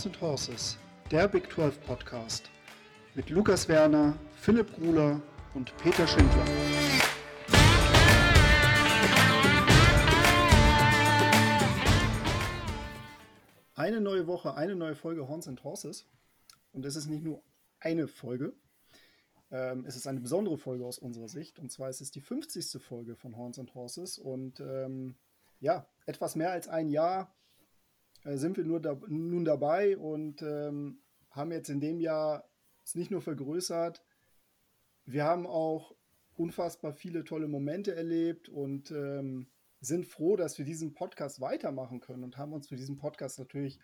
Horns and Horses, der Big 12 Podcast mit Lukas Werner, Philipp Gruler und Peter Schindler. Eine neue Woche, eine neue Folge Horns and Horses. Und es ist nicht nur eine Folge, ähm, es ist eine besondere Folge aus unserer Sicht. Und zwar ist es die 50. Folge von Horns and Horses. Und ähm, ja, etwas mehr als ein Jahr sind wir nur da, nun dabei und ähm, haben jetzt in dem Jahr es nicht nur vergrößert, wir haben auch unfassbar viele tolle Momente erlebt und ähm, sind froh, dass wir diesen Podcast weitermachen können und haben uns für diesen Podcast natürlich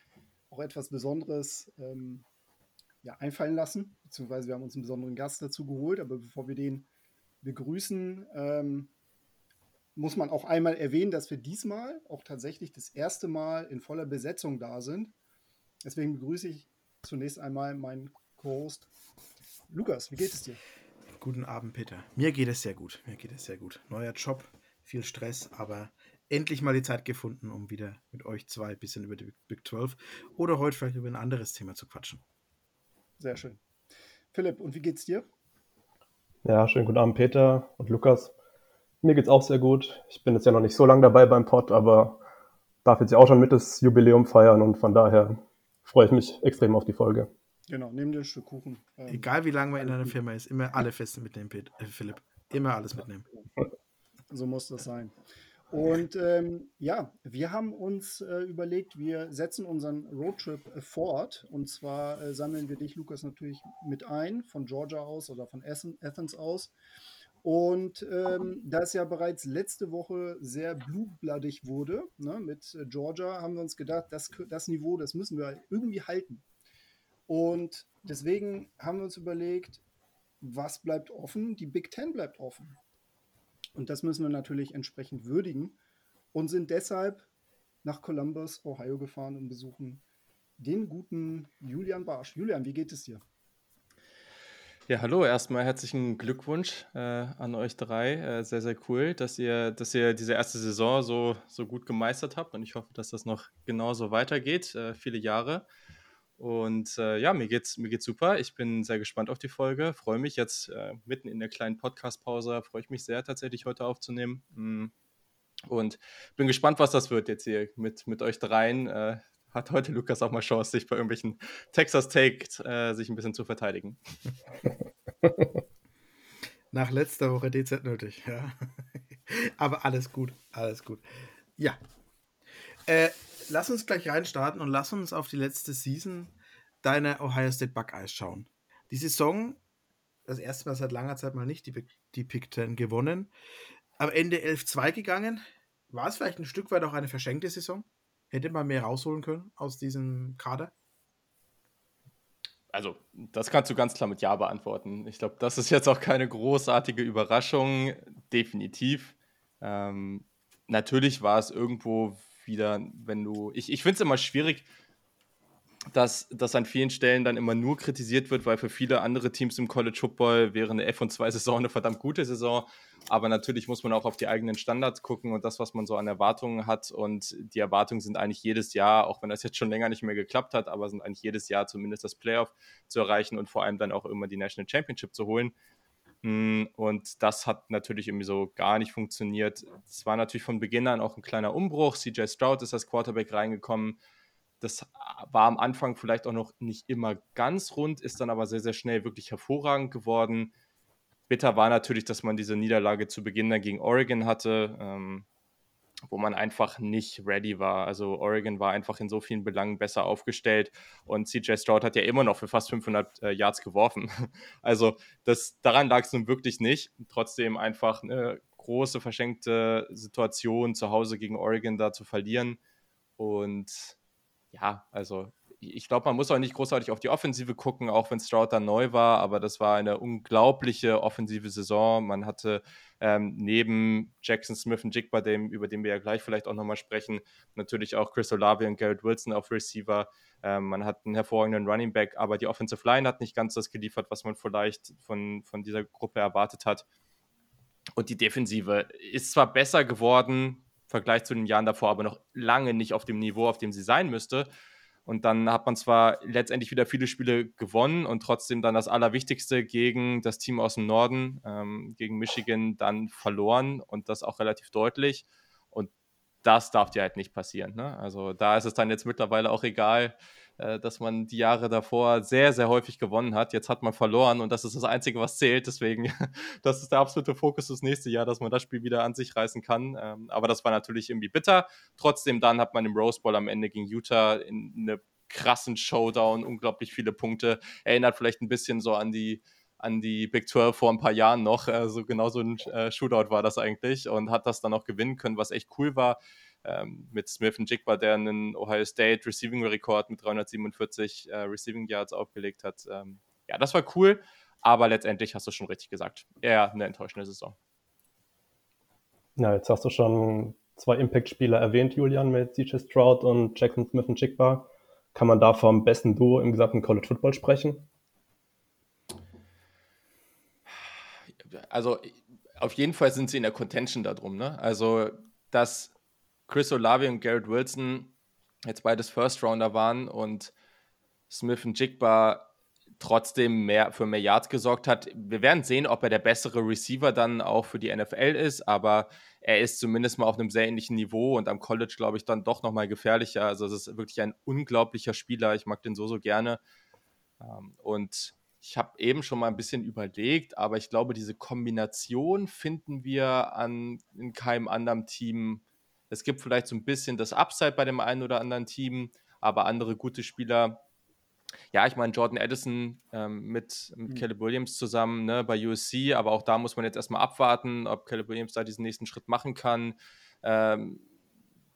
auch etwas Besonderes ähm, ja, einfallen lassen, beziehungsweise wir haben uns einen besonderen Gast dazu geholt, aber bevor wir den begrüßen, ähm, muss man auch einmal erwähnen, dass wir diesmal auch tatsächlich das erste Mal in voller Besetzung da sind. Deswegen begrüße ich zunächst einmal meinen Co-Host Lukas. Wie geht es dir? Guten Abend, Peter. Mir geht es sehr gut. Mir geht es sehr gut. Neuer Job, viel Stress, aber endlich mal die Zeit gefunden, um wieder mit euch zwei ein bisschen über die Big 12 oder heute vielleicht über ein anderes Thema zu quatschen. Sehr schön. Philipp, und wie geht's dir? Ja, schönen guten Abend, Peter und Lukas. Mir geht's auch sehr gut. Ich bin jetzt ja noch nicht so lange dabei beim Pod, aber darf jetzt ja auch schon mit das Jubiläum feiern und von daher freue ich mich extrem auf die Folge. Genau, nimm dir ein Stück Kuchen. Ähm, Egal wie lange man in einer Firma ist, immer alle Feste mitnehmen, äh, Philipp. Immer alles mitnehmen. So muss das sein. Und ähm, ja, wir haben uns äh, überlegt, wir setzen unseren Roadtrip äh, fort. Und zwar äh, sammeln wir dich, Lukas, natürlich mit ein, von Georgia aus oder von Essen, Athens aus. Und ähm, da es ja bereits letzte Woche sehr blutbladig wurde ne, mit äh, Georgia, haben wir uns gedacht, das, das Niveau, das müssen wir irgendwie halten. Und deswegen haben wir uns überlegt, was bleibt offen? Die Big Ten bleibt offen. Und das müssen wir natürlich entsprechend würdigen und sind deshalb nach Columbus, Ohio gefahren und besuchen den guten Julian Barsch. Julian, wie geht es dir? Ja, hallo, erstmal herzlichen Glückwunsch äh, an euch drei. Äh, sehr, sehr cool, dass ihr, dass ihr diese erste Saison so, so gut gemeistert habt und ich hoffe, dass das noch genauso weitergeht, äh, viele Jahre. Und äh, ja, mir geht's, mir geht's super. Ich bin sehr gespannt auf die Folge. Freue mich jetzt äh, mitten in der kleinen Podcast-Pause, freue ich mich sehr tatsächlich heute aufzunehmen. Mm. Und bin gespannt, was das wird jetzt hier mit, mit euch dreien. Hat heute Lukas auch mal Chance, sich bei irgendwelchen Texas Take äh, sich ein bisschen zu verteidigen. Nach letzter Woche DZ nötig, ja. Aber alles gut, alles gut. Ja. Äh, lass uns gleich reinstarten und lass uns auf die letzte Season deiner Ohio State Buckeyes schauen. Die Saison, das erste Mal seit langer Zeit mal nicht die, die Pick 10 gewonnen. Am Ende 11-2 gegangen. War es vielleicht ein Stück weit auch eine verschenkte Saison? Hätte man mehr rausholen können aus diesem Kader? Also, das kannst du ganz klar mit Ja beantworten. Ich glaube, das ist jetzt auch keine großartige Überraschung. Definitiv. Ähm, natürlich war es irgendwo wieder, wenn du. Ich, ich finde es immer schwierig, dass das an vielen Stellen dann immer nur kritisiert wird, weil für viele andere Teams im College Football wäre eine F2-Saison eine verdammt gute Saison. Aber natürlich muss man auch auf die eigenen Standards gucken und das, was man so an Erwartungen hat. Und die Erwartungen sind eigentlich jedes Jahr, auch wenn das jetzt schon länger nicht mehr geklappt hat, aber sind eigentlich jedes Jahr zumindest das Playoff zu erreichen und vor allem dann auch immer die National Championship zu holen. Hm, und das hat natürlich irgendwie so gar nicht funktioniert. Es war natürlich von Beginn an auch ein kleiner Umbruch. CJ Stroud ist als Quarterback reingekommen das war am Anfang vielleicht auch noch nicht immer ganz rund, ist dann aber sehr, sehr schnell wirklich hervorragend geworden. Bitter war natürlich, dass man diese Niederlage zu Beginn dann gegen Oregon hatte, ähm, wo man einfach nicht ready war. Also Oregon war einfach in so vielen Belangen besser aufgestellt und CJ Stroud hat ja immer noch für fast 500 äh, Yards geworfen. Also das, daran lag es nun wirklich nicht. Trotzdem einfach eine große verschenkte Situation zu Hause gegen Oregon da zu verlieren und ja, also ich glaube, man muss auch nicht großartig auf die Offensive gucken, auch wenn Stroud dann neu war, aber das war eine unglaubliche offensive Saison. Man hatte ähm, neben Jackson Smith und Jigba, dem, über den wir ja gleich vielleicht auch nochmal sprechen, natürlich auch Chris Olave und Garrett Wilson auf Receiver. Ähm, man hat einen hervorragenden Running Back, aber die Offensive Line hat nicht ganz das geliefert, was man vielleicht von, von dieser Gruppe erwartet hat. Und die Defensive ist zwar besser geworden, Vergleich zu den Jahren davor, aber noch lange nicht auf dem Niveau, auf dem sie sein müsste. Und dann hat man zwar letztendlich wieder viele Spiele gewonnen und trotzdem dann das Allerwichtigste gegen das Team aus dem Norden, ähm, gegen Michigan, dann verloren und das auch relativ deutlich. Und das darf dir halt nicht passieren. Ne? Also da ist es dann jetzt mittlerweile auch egal, äh, dass man die Jahre davor sehr, sehr häufig gewonnen hat. Jetzt hat man verloren und das ist das Einzige, was zählt. Deswegen, das ist der absolute Fokus das nächste Jahr, dass man das Spiel wieder an sich reißen kann. Ähm, aber das war natürlich irgendwie bitter. Trotzdem, dann hat man im Rose Bowl am Ende gegen Utah in eine krassen Showdown, unglaublich viele Punkte. Erinnert vielleicht ein bisschen so an die, an die Big 12 vor ein paar Jahren noch. Also genau so ein äh, Shootout war das eigentlich und hat das dann auch gewinnen können, was echt cool war ähm, mit Smith und Jigba, der einen Ohio State Receiving Rekord mit 347 äh, Receiving Yards aufgelegt hat. Ähm, ja, das war cool, aber letztendlich hast du schon richtig gesagt. Eher eine enttäuschende Saison. Ja, jetzt hast du schon zwei Impact-Spieler erwähnt, Julian, mit CJ Stroud und Jackson Smith und Jigba. Kann man da vom besten Duo im gesamten College Football sprechen? Also auf jeden Fall sind sie in der Contention darum. Ne? Also, dass Chris Olave und Garrett Wilson jetzt beides First Rounder waren und Smith und Jigba trotzdem mehr für mehr Yards gesorgt hat. Wir werden sehen, ob er der bessere Receiver dann auch für die NFL ist, aber er ist zumindest mal auf einem sehr ähnlichen Niveau und am College, glaube ich, dann doch nochmal gefährlicher. Also es ist wirklich ein unglaublicher Spieler. Ich mag den so, so gerne. Ähm, und ich habe eben schon mal ein bisschen überlegt, aber ich glaube, diese Kombination finden wir an, in keinem anderen Team es gibt vielleicht so ein bisschen das Upside bei dem einen oder anderen Team, aber andere gute Spieler. Ja, ich meine, Jordan Addison ähm, mit, mit mhm. Caleb Williams zusammen ne, bei USC, aber auch da muss man jetzt erstmal abwarten, ob Caleb Williams da diesen nächsten Schritt machen kann. Ähm,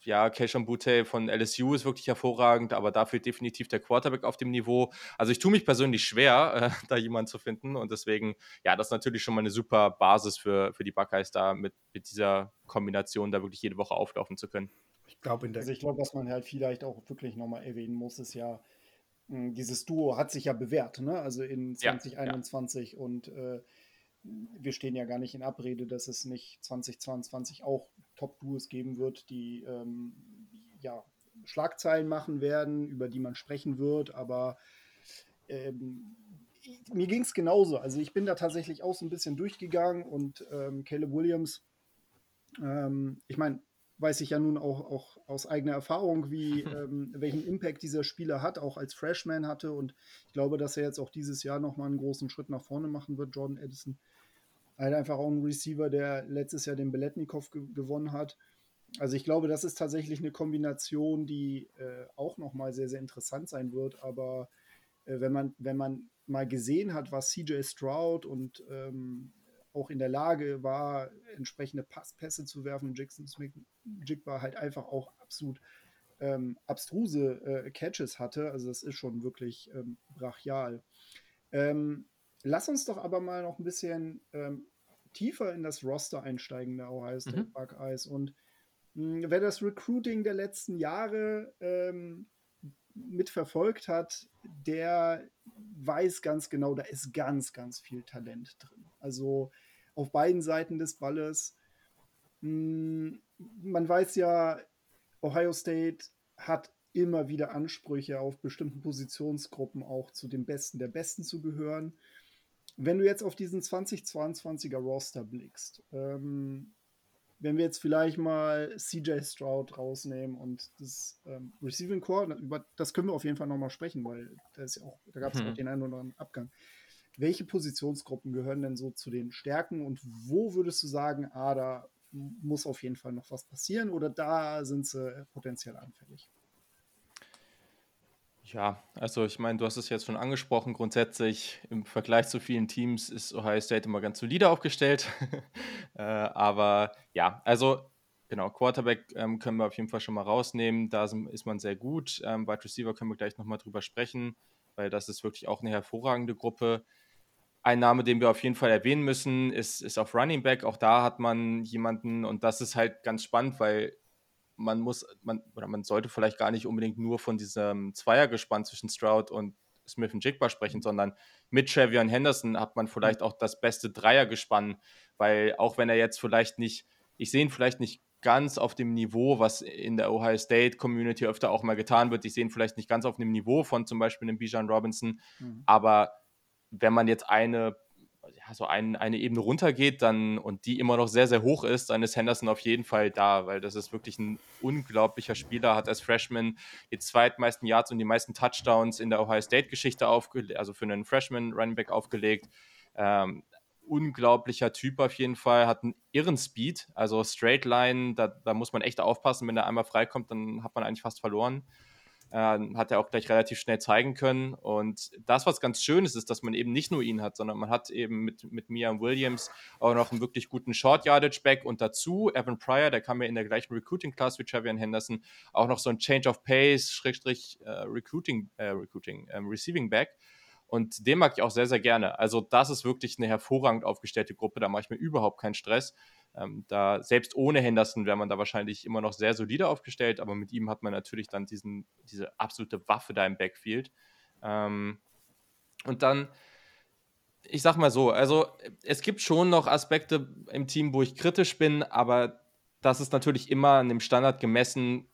ja, Keishon Butte von LSU ist wirklich hervorragend, aber dafür definitiv der Quarterback auf dem Niveau. Also ich tue mich persönlich schwer, äh, da jemanden zu finden und deswegen, ja, das ist natürlich schon mal eine super Basis für, für die Buckeyes da mit, mit dieser Kombination da wirklich jede Woche auflaufen zu können. Ich glaube, also ich glaube, was man halt vielleicht auch wirklich nochmal erwähnen muss, ist ja, hm, dieses Duo hat sich ja bewährt, ne? Also in 2021 ja, ja. und äh, wir stehen ja gar nicht in Abrede, dass es nicht 2022 auch Top-Duos geben wird, die ähm, ja, Schlagzeilen machen werden, über die man sprechen wird, aber ähm, mir ging es genauso. Also ich bin da tatsächlich auch so ein bisschen durchgegangen und ähm, Caleb Williams, ähm, ich meine, weiß ich ja nun auch, auch aus eigener Erfahrung, wie, ähm, welchen Impact dieser Spieler hat, auch als Freshman hatte. Und ich glaube, dass er jetzt auch dieses Jahr nochmal einen großen Schritt nach vorne machen wird, Jordan Edison. Halt einfach auch ein Receiver, der letztes Jahr den Beletnikow ge gewonnen hat. Also ich glaube, das ist tatsächlich eine Kombination, die äh, auch nochmal sehr, sehr interessant sein wird. Aber äh, wenn, man, wenn man mal gesehen hat, was CJ Stroud und ähm, auch in der Lage war, entsprechende Pass Pässe zu werfen, Jackson Smith Jigba halt einfach auch absolut ähm, abstruse äh, Catches hatte. Also das ist schon wirklich ähm, brachial. Ähm, lass uns doch aber mal noch ein bisschen ähm, tiefer in das Roster einsteigen der Ohio State mhm. Buckeyes. Und mh, hm, wer das Recruiting der letzten Jahre ähm, mitverfolgt hat, der weiß ganz genau, da ist ganz, ganz viel Talent drin. Also auf beiden Seiten des Balles. Mh, hm, man weiß ja, Ohio State hat immer wieder Ansprüche auf bestimmten Positionsgruppen auch zu den Besten der Besten zu gehören. Wenn du jetzt auf diesen 2022er Roster blickst, ähm, wenn wir jetzt vielleicht mal CJ Stroud rausnehmen und das ähm, Receiving Core, über das können wir auf jeden Fall nochmal sprechen, weil da, da gab es hm. auch den einen oder anderen Abgang. Welche Positionsgruppen gehören denn so zu den Stärken und wo würdest du sagen, ah, da muss auf jeden Fall noch was passieren oder da sind sie potenziell anfällig? Ja, also ich meine, du hast es jetzt schon angesprochen. Grundsätzlich im Vergleich zu vielen Teams ist Ohio State immer ganz solide aufgestellt. äh, aber ja, also genau, Quarterback ähm, können wir auf jeden Fall schon mal rausnehmen. Da ist man sehr gut. Ähm, Wide Receiver können wir gleich nochmal drüber sprechen, weil das ist wirklich auch eine hervorragende Gruppe. Ein Name, den wir auf jeden Fall erwähnen müssen, ist, ist auf Running Back. Auch da hat man jemanden, und das ist halt ganz spannend, weil man muss, man, oder man sollte vielleicht gar nicht unbedingt nur von diesem Zweiergespann zwischen Stroud und Smith und Jigba sprechen, mhm. sondern mit Trevion Henderson hat man vielleicht auch das beste Dreiergespann, weil auch wenn er jetzt vielleicht nicht, ich sehe ihn vielleicht nicht ganz auf dem Niveau, was in der Ohio State Community öfter auch mal getan wird. Die sehen vielleicht nicht ganz auf dem Niveau von zum Beispiel einem Bijan Robinson, mhm. aber wenn man jetzt eine so ein, eine Ebene runtergeht dann und die immer noch sehr, sehr hoch ist, dann ist Henderson auf jeden Fall da, weil das ist wirklich ein unglaublicher Spieler, hat als Freshman die zweitmeisten Yards und die meisten Touchdowns in der Ohio State-Geschichte aufgelegt, also für einen Freshman Running Back aufgelegt. Ähm, unglaublicher Typ auf jeden Fall, hat einen irren Speed, also Straight Line, da, da muss man echt aufpassen, wenn er einmal freikommt, dann hat man eigentlich fast verloren. Äh, hat er auch gleich relativ schnell zeigen können. Und das, was ganz schön ist, ist, dass man eben nicht nur ihn hat, sondern man hat eben mit, mit Mia Williams auch noch einen wirklich guten Short Yardage Back und dazu Evan Pryor, der kam ja in der gleichen Recruiting Class wie Travian Henderson, auch noch so ein Change of Pace, Schrägstrich äh, Recruiting, äh, Recruiting, ähm, Receiving Back. Und den mag ich auch sehr, sehr gerne. Also, das ist wirklich eine hervorragend aufgestellte Gruppe. Da mache ich mir überhaupt keinen Stress. Ähm, da, selbst ohne Henderson wäre man da wahrscheinlich immer noch sehr solide aufgestellt, aber mit ihm hat man natürlich dann diesen, diese absolute Waffe da im Backfield. Ähm, und dann, ich sag mal so, also es gibt schon noch Aspekte im Team, wo ich kritisch bin, aber das ist natürlich immer an dem Standard gemessen,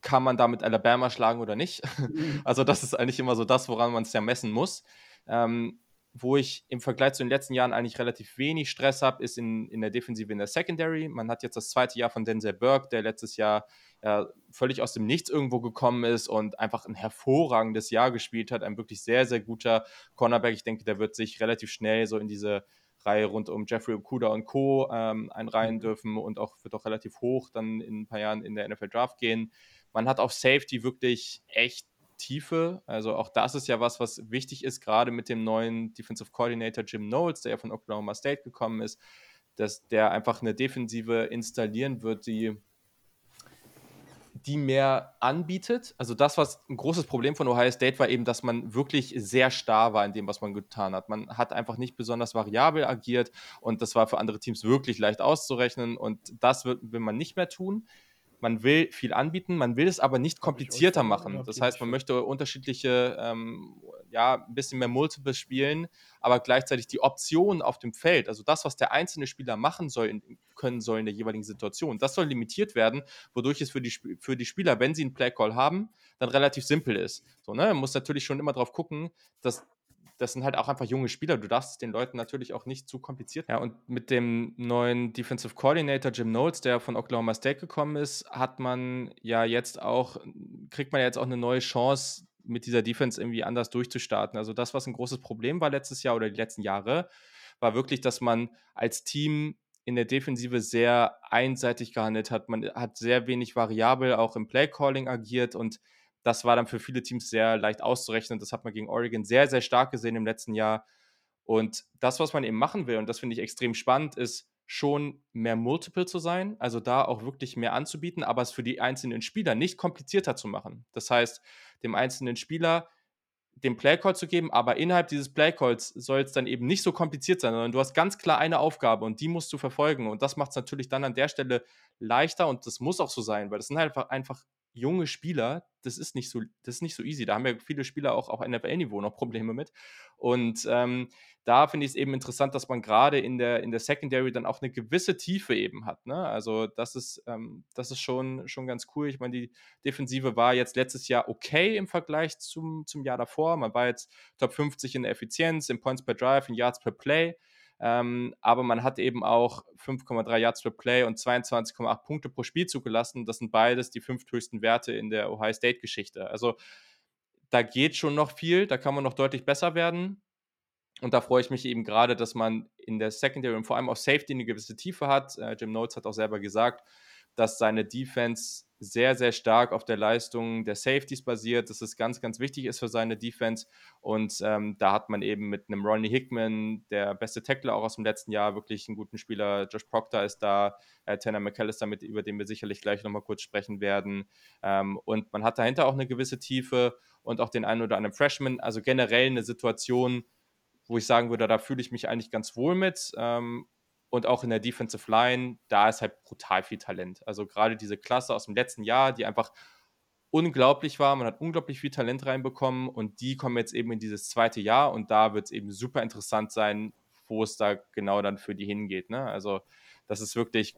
kann man damit Alabama schlagen oder nicht. Mhm. Also das ist eigentlich immer so das, woran man es ja messen muss. Ähm, wo ich im Vergleich zu den letzten Jahren eigentlich relativ wenig Stress habe, ist in, in der Defensive in der Secondary. Man hat jetzt das zweite Jahr von Denzel Burke, der letztes Jahr ja, völlig aus dem Nichts irgendwo gekommen ist und einfach ein hervorragendes Jahr gespielt hat. Ein wirklich sehr, sehr guter Cornerback. Ich denke, der wird sich relativ schnell so in diese Reihe rund um Jeffrey Okuda und Co. Ähm, einreihen mhm. dürfen und auch wird auch relativ hoch dann in ein paar Jahren in der NFL Draft gehen. Man hat auf Safety wirklich echt Tiefe. Also auch das ist ja was, was wichtig ist, gerade mit dem neuen Defensive Coordinator Jim Knowles, der ja von Oklahoma State gekommen ist, dass der einfach eine Defensive installieren wird, die die mehr anbietet. Also das, was ein großes Problem von Ohio State war, eben, dass man wirklich sehr starr war in dem, was man getan hat. Man hat einfach nicht besonders variabel agiert und das war für andere Teams wirklich leicht auszurechnen und das will, will man nicht mehr tun man will viel anbieten, man will es aber nicht komplizierter machen. Das heißt, man möchte unterschiedliche, ähm, ja, ein bisschen mehr Multiple spielen, aber gleichzeitig die Optionen auf dem Feld, also das, was der einzelne Spieler machen soll, können soll in der jeweiligen Situation, das soll limitiert werden, wodurch es für die, für die Spieler, wenn sie einen Play-Call haben, dann relativ simpel ist. So, ne? Man muss natürlich schon immer darauf gucken, dass das sind halt auch einfach junge Spieler. Du darfst den Leuten natürlich auch nicht zu kompliziert. Ja, und mit dem neuen Defensive Coordinator Jim Knowles, der von Oklahoma State gekommen ist, hat man ja jetzt auch, kriegt man jetzt auch eine neue Chance, mit dieser Defense irgendwie anders durchzustarten. Also das, was ein großes Problem war letztes Jahr oder die letzten Jahre, war wirklich, dass man als Team in der Defensive sehr einseitig gehandelt hat. Man hat sehr wenig variabel auch im Playcalling agiert und das war dann für viele Teams sehr leicht auszurechnen. Das hat man gegen Oregon sehr, sehr stark gesehen im letzten Jahr. Und das, was man eben machen will, und das finde ich extrem spannend, ist schon mehr Multiple zu sein, also da auch wirklich mehr anzubieten, aber es für die einzelnen Spieler nicht komplizierter zu machen. Das heißt, dem einzelnen Spieler den Playcall zu geben, aber innerhalb dieses Playcalls soll es dann eben nicht so kompliziert sein, sondern du hast ganz klar eine Aufgabe und die musst du verfolgen. Und das macht es natürlich dann an der Stelle leichter und das muss auch so sein, weil das sind halt einfach, einfach junge Spieler, das ist nicht so, das ist nicht so easy. Da haben ja viele Spieler auch auf NFL-Niveau noch Probleme mit. Und ähm, da finde ich es eben interessant, dass man gerade in der, in der Secondary dann auch eine gewisse Tiefe eben hat. Ne? Also das ist, ähm, das ist schon, schon ganz cool. Ich meine, die Defensive war jetzt letztes Jahr okay im Vergleich zum, zum Jahr davor. Man war jetzt Top 50 in der Effizienz, in Points per Drive, in Yards per Play. Ähm, aber man hat eben auch 5,3 Yards per Play und 22,8 Punkte pro Spiel zugelassen. Das sind beides die fünfthöchsten Werte in der Ohio State-Geschichte. Also da geht schon noch viel, da kann man noch deutlich besser werden. Und da freue ich mich eben gerade, dass man in der Secondary und vor allem auf Safety eine gewisse Tiefe hat. Äh, Jim Notes hat auch selber gesagt, dass seine Defense sehr, sehr stark auf der Leistung der Safeties basiert, dass es ganz, ganz wichtig ist für seine Defense. Und ähm, da hat man eben mit einem Ronnie Hickman, der beste Tackler auch aus dem letzten Jahr, wirklich einen guten Spieler. Josh Proctor ist da, äh, Tanner McAllister, mit, über den wir sicherlich gleich nochmal kurz sprechen werden. Ähm, und man hat dahinter auch eine gewisse Tiefe und auch den einen oder anderen Freshman. Also generell eine Situation, wo ich sagen würde, da fühle ich mich eigentlich ganz wohl mit. Ähm, und auch in der Defensive Line, da ist halt brutal viel Talent. Also gerade diese Klasse aus dem letzten Jahr, die einfach unglaublich war. Man hat unglaublich viel Talent reinbekommen und die kommen jetzt eben in dieses zweite Jahr und da wird es eben super interessant sein, wo es da genau dann für die hingeht. Ne? Also das ist wirklich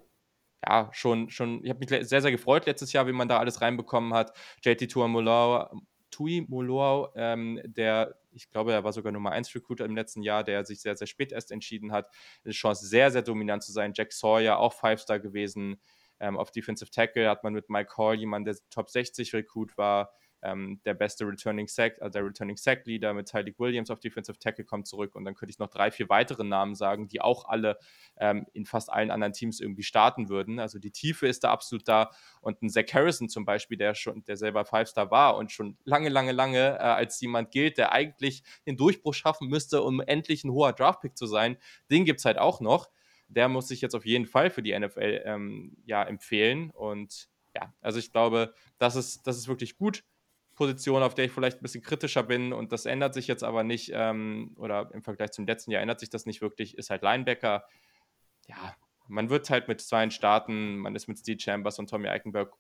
ja, schon, schon, ich habe mich sehr, sehr gefreut letztes Jahr, wie man da alles reinbekommen hat. JT Tuamoloau, Tui Moloau, ähm, der, ich glaube, er war sogar Nummer 1 Recruiter im letzten Jahr, der sich sehr, sehr spät erst entschieden hat. Eine Chance, sehr, sehr dominant zu sein. Jack Sawyer, auch Five-Star gewesen. Ähm, auf Defensive Tackle hat man mit Mike Hall jemanden, der Top 60 Recruit war. Ähm, der beste Returning Sack, also der Returning Sack Leader mit Tyleek Williams auf Defensive Tackle kommt zurück und dann könnte ich noch drei, vier weitere Namen sagen, die auch alle ähm, in fast allen anderen Teams irgendwie starten würden. Also die Tiefe ist da absolut da und ein Zach Harrison zum Beispiel, der schon, der selber Five-Star war und schon lange, lange, lange äh, als jemand gilt, der eigentlich den Durchbruch schaffen müsste, um endlich ein hoher Draftpick zu sein, den gibt es halt auch noch. Der muss sich jetzt auf jeden Fall für die NFL ähm, ja, empfehlen und ja, also ich glaube, das ist, das ist wirklich gut. Position, auf der ich vielleicht ein bisschen kritischer bin und das ändert sich jetzt aber nicht, ähm, oder im Vergleich zum letzten Jahr ändert sich das nicht wirklich, ist halt Linebacker. Ja, man wird halt mit zwei starten, man ist mit Steve Chambers und Tommy Eichenberg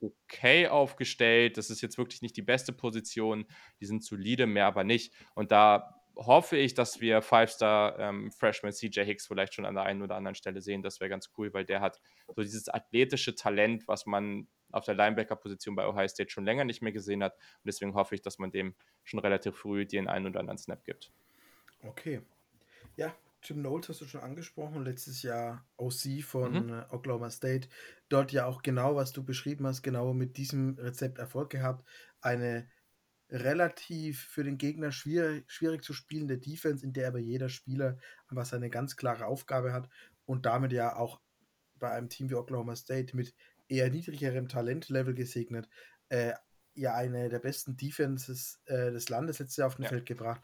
okay aufgestellt. Das ist jetzt wirklich nicht die beste Position. Die sind solide, mehr aber nicht. Und da hoffe ich, dass wir Five-Star ähm, Freshman CJ Hicks vielleicht schon an der einen oder anderen Stelle sehen. Das wäre ganz cool, weil der hat so dieses athletische Talent, was man auf der Linebacker-Position bei Ohio State schon länger nicht mehr gesehen hat. Und deswegen hoffe ich, dass man dem schon relativ früh den einen oder anderen Snap gibt. Okay. Ja, Jim Knowles hast du schon angesprochen, letztes Jahr OC von mhm. Äh, Oklahoma State. Dort ja auch genau, was du beschrieben hast, genau mit diesem Rezept Erfolg gehabt. Eine relativ für den Gegner schwierig, schwierig zu spielende Defense, in der aber jeder Spieler einfach seine ganz klare Aufgabe hat und damit ja auch bei einem Team wie Oklahoma State mit eher niedrigerem Talentlevel gesegnet, äh, ja eine der besten Defenses äh, des Landes letztes Jahr auf den ja. Feld gebracht.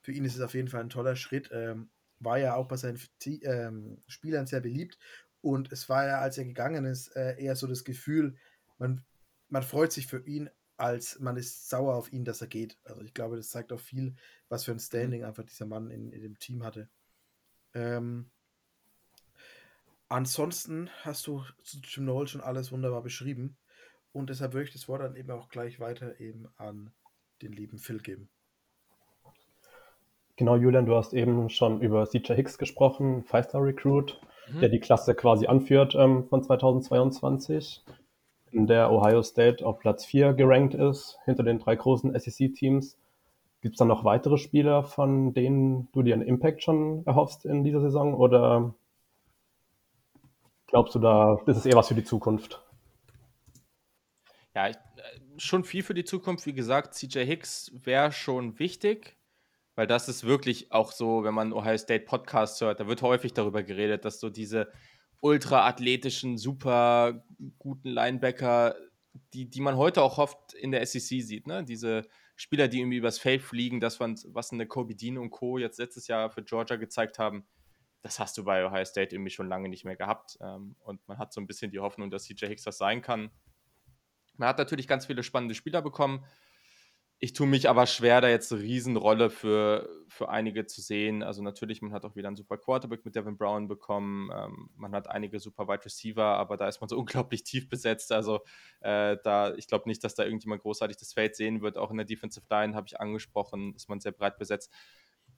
Für ihn ist es auf jeden Fall ein toller Schritt. Ähm, war ja auch bei seinen ähm, Spielern sehr beliebt und es war ja, als er gegangen ist, äh, eher so das Gefühl, man, man freut sich für ihn, als man ist sauer auf ihn, dass er geht. Also ich glaube, das zeigt auch viel, was für ein mhm. Standing einfach dieser Mann in, in dem Team hatte. Ähm, Ansonsten hast du zu Jim Noel schon alles wunderbar beschrieben. Und deshalb würde ich das Wort dann eben auch gleich weiter eben an den lieben Phil geben. Genau, Julian, du hast eben schon über CJ Hicks gesprochen, Five-Star Recruit, mhm. der die Klasse quasi anführt ähm, von 2022, in der Ohio State auf Platz 4 gerankt ist, hinter den drei großen SEC-Teams. Gibt es dann noch weitere Spieler, von denen du dir einen Impact schon erhoffst in dieser Saison? Oder Glaubst du da, das ist eher was für die Zukunft? Ja, ich, äh, schon viel für die Zukunft. Wie gesagt, CJ Hicks wäre schon wichtig, weil das ist wirklich auch so, wenn man Ohio State Podcasts hört, da wird häufig darüber geredet, dass so diese ultra athletischen, super guten Linebacker, die, die man heute auch oft in der SEC sieht, ne? diese Spieler, die irgendwie übers Feld fliegen, das, was eine Kobe Dean und Co. jetzt letztes Jahr für Georgia gezeigt haben, das hast du bei Ohio State irgendwie schon lange nicht mehr gehabt. Ähm, und man hat so ein bisschen die Hoffnung, dass CJ Hicks das sein kann. Man hat natürlich ganz viele spannende Spieler bekommen. Ich tue mich aber schwer, da jetzt eine Riesenrolle für, für einige zu sehen. Also natürlich, man hat auch wieder einen super Quarterback mit Devin Brown bekommen. Ähm, man hat einige super Wide Receiver, aber da ist man so unglaublich tief besetzt. Also äh, da, ich glaube nicht, dass da irgendjemand großartig das Feld sehen wird. Auch in der Defensive Line habe ich angesprochen, ist man sehr breit besetzt.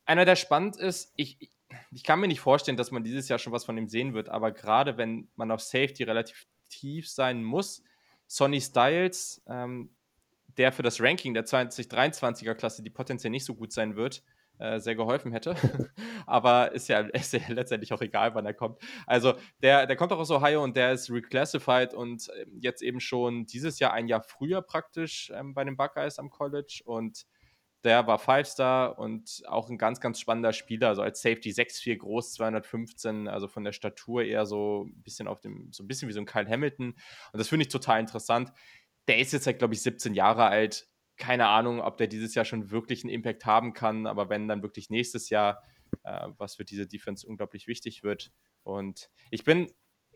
Einer, der spannend ist, ich, ich kann mir nicht vorstellen, dass man dieses Jahr schon was von ihm sehen wird, aber gerade wenn man auf Safety relativ tief sein muss, Sonny Styles, ähm, der für das Ranking der 2023er Klasse, die potenziell nicht so gut sein wird, äh, sehr geholfen hätte. aber ist ja, ist ja letztendlich auch egal, wann er kommt. Also der, der kommt auch aus Ohio und der ist reclassified und ähm, jetzt eben schon dieses Jahr ein Jahr früher praktisch ähm, bei den Buckeyes am College und der war Five-Star und auch ein ganz, ganz spannender Spieler. Also als Safety 6'4 groß, 215, also von der Statur eher so ein bisschen auf dem, so ein bisschen wie so ein Kyle Hamilton. Und das finde ich total interessant. Der ist jetzt halt, glaube ich, 17 Jahre alt. Keine Ahnung, ob der dieses Jahr schon wirklich einen Impact haben kann, aber wenn dann wirklich nächstes Jahr, äh, was für diese Defense unglaublich wichtig wird. Und ich bin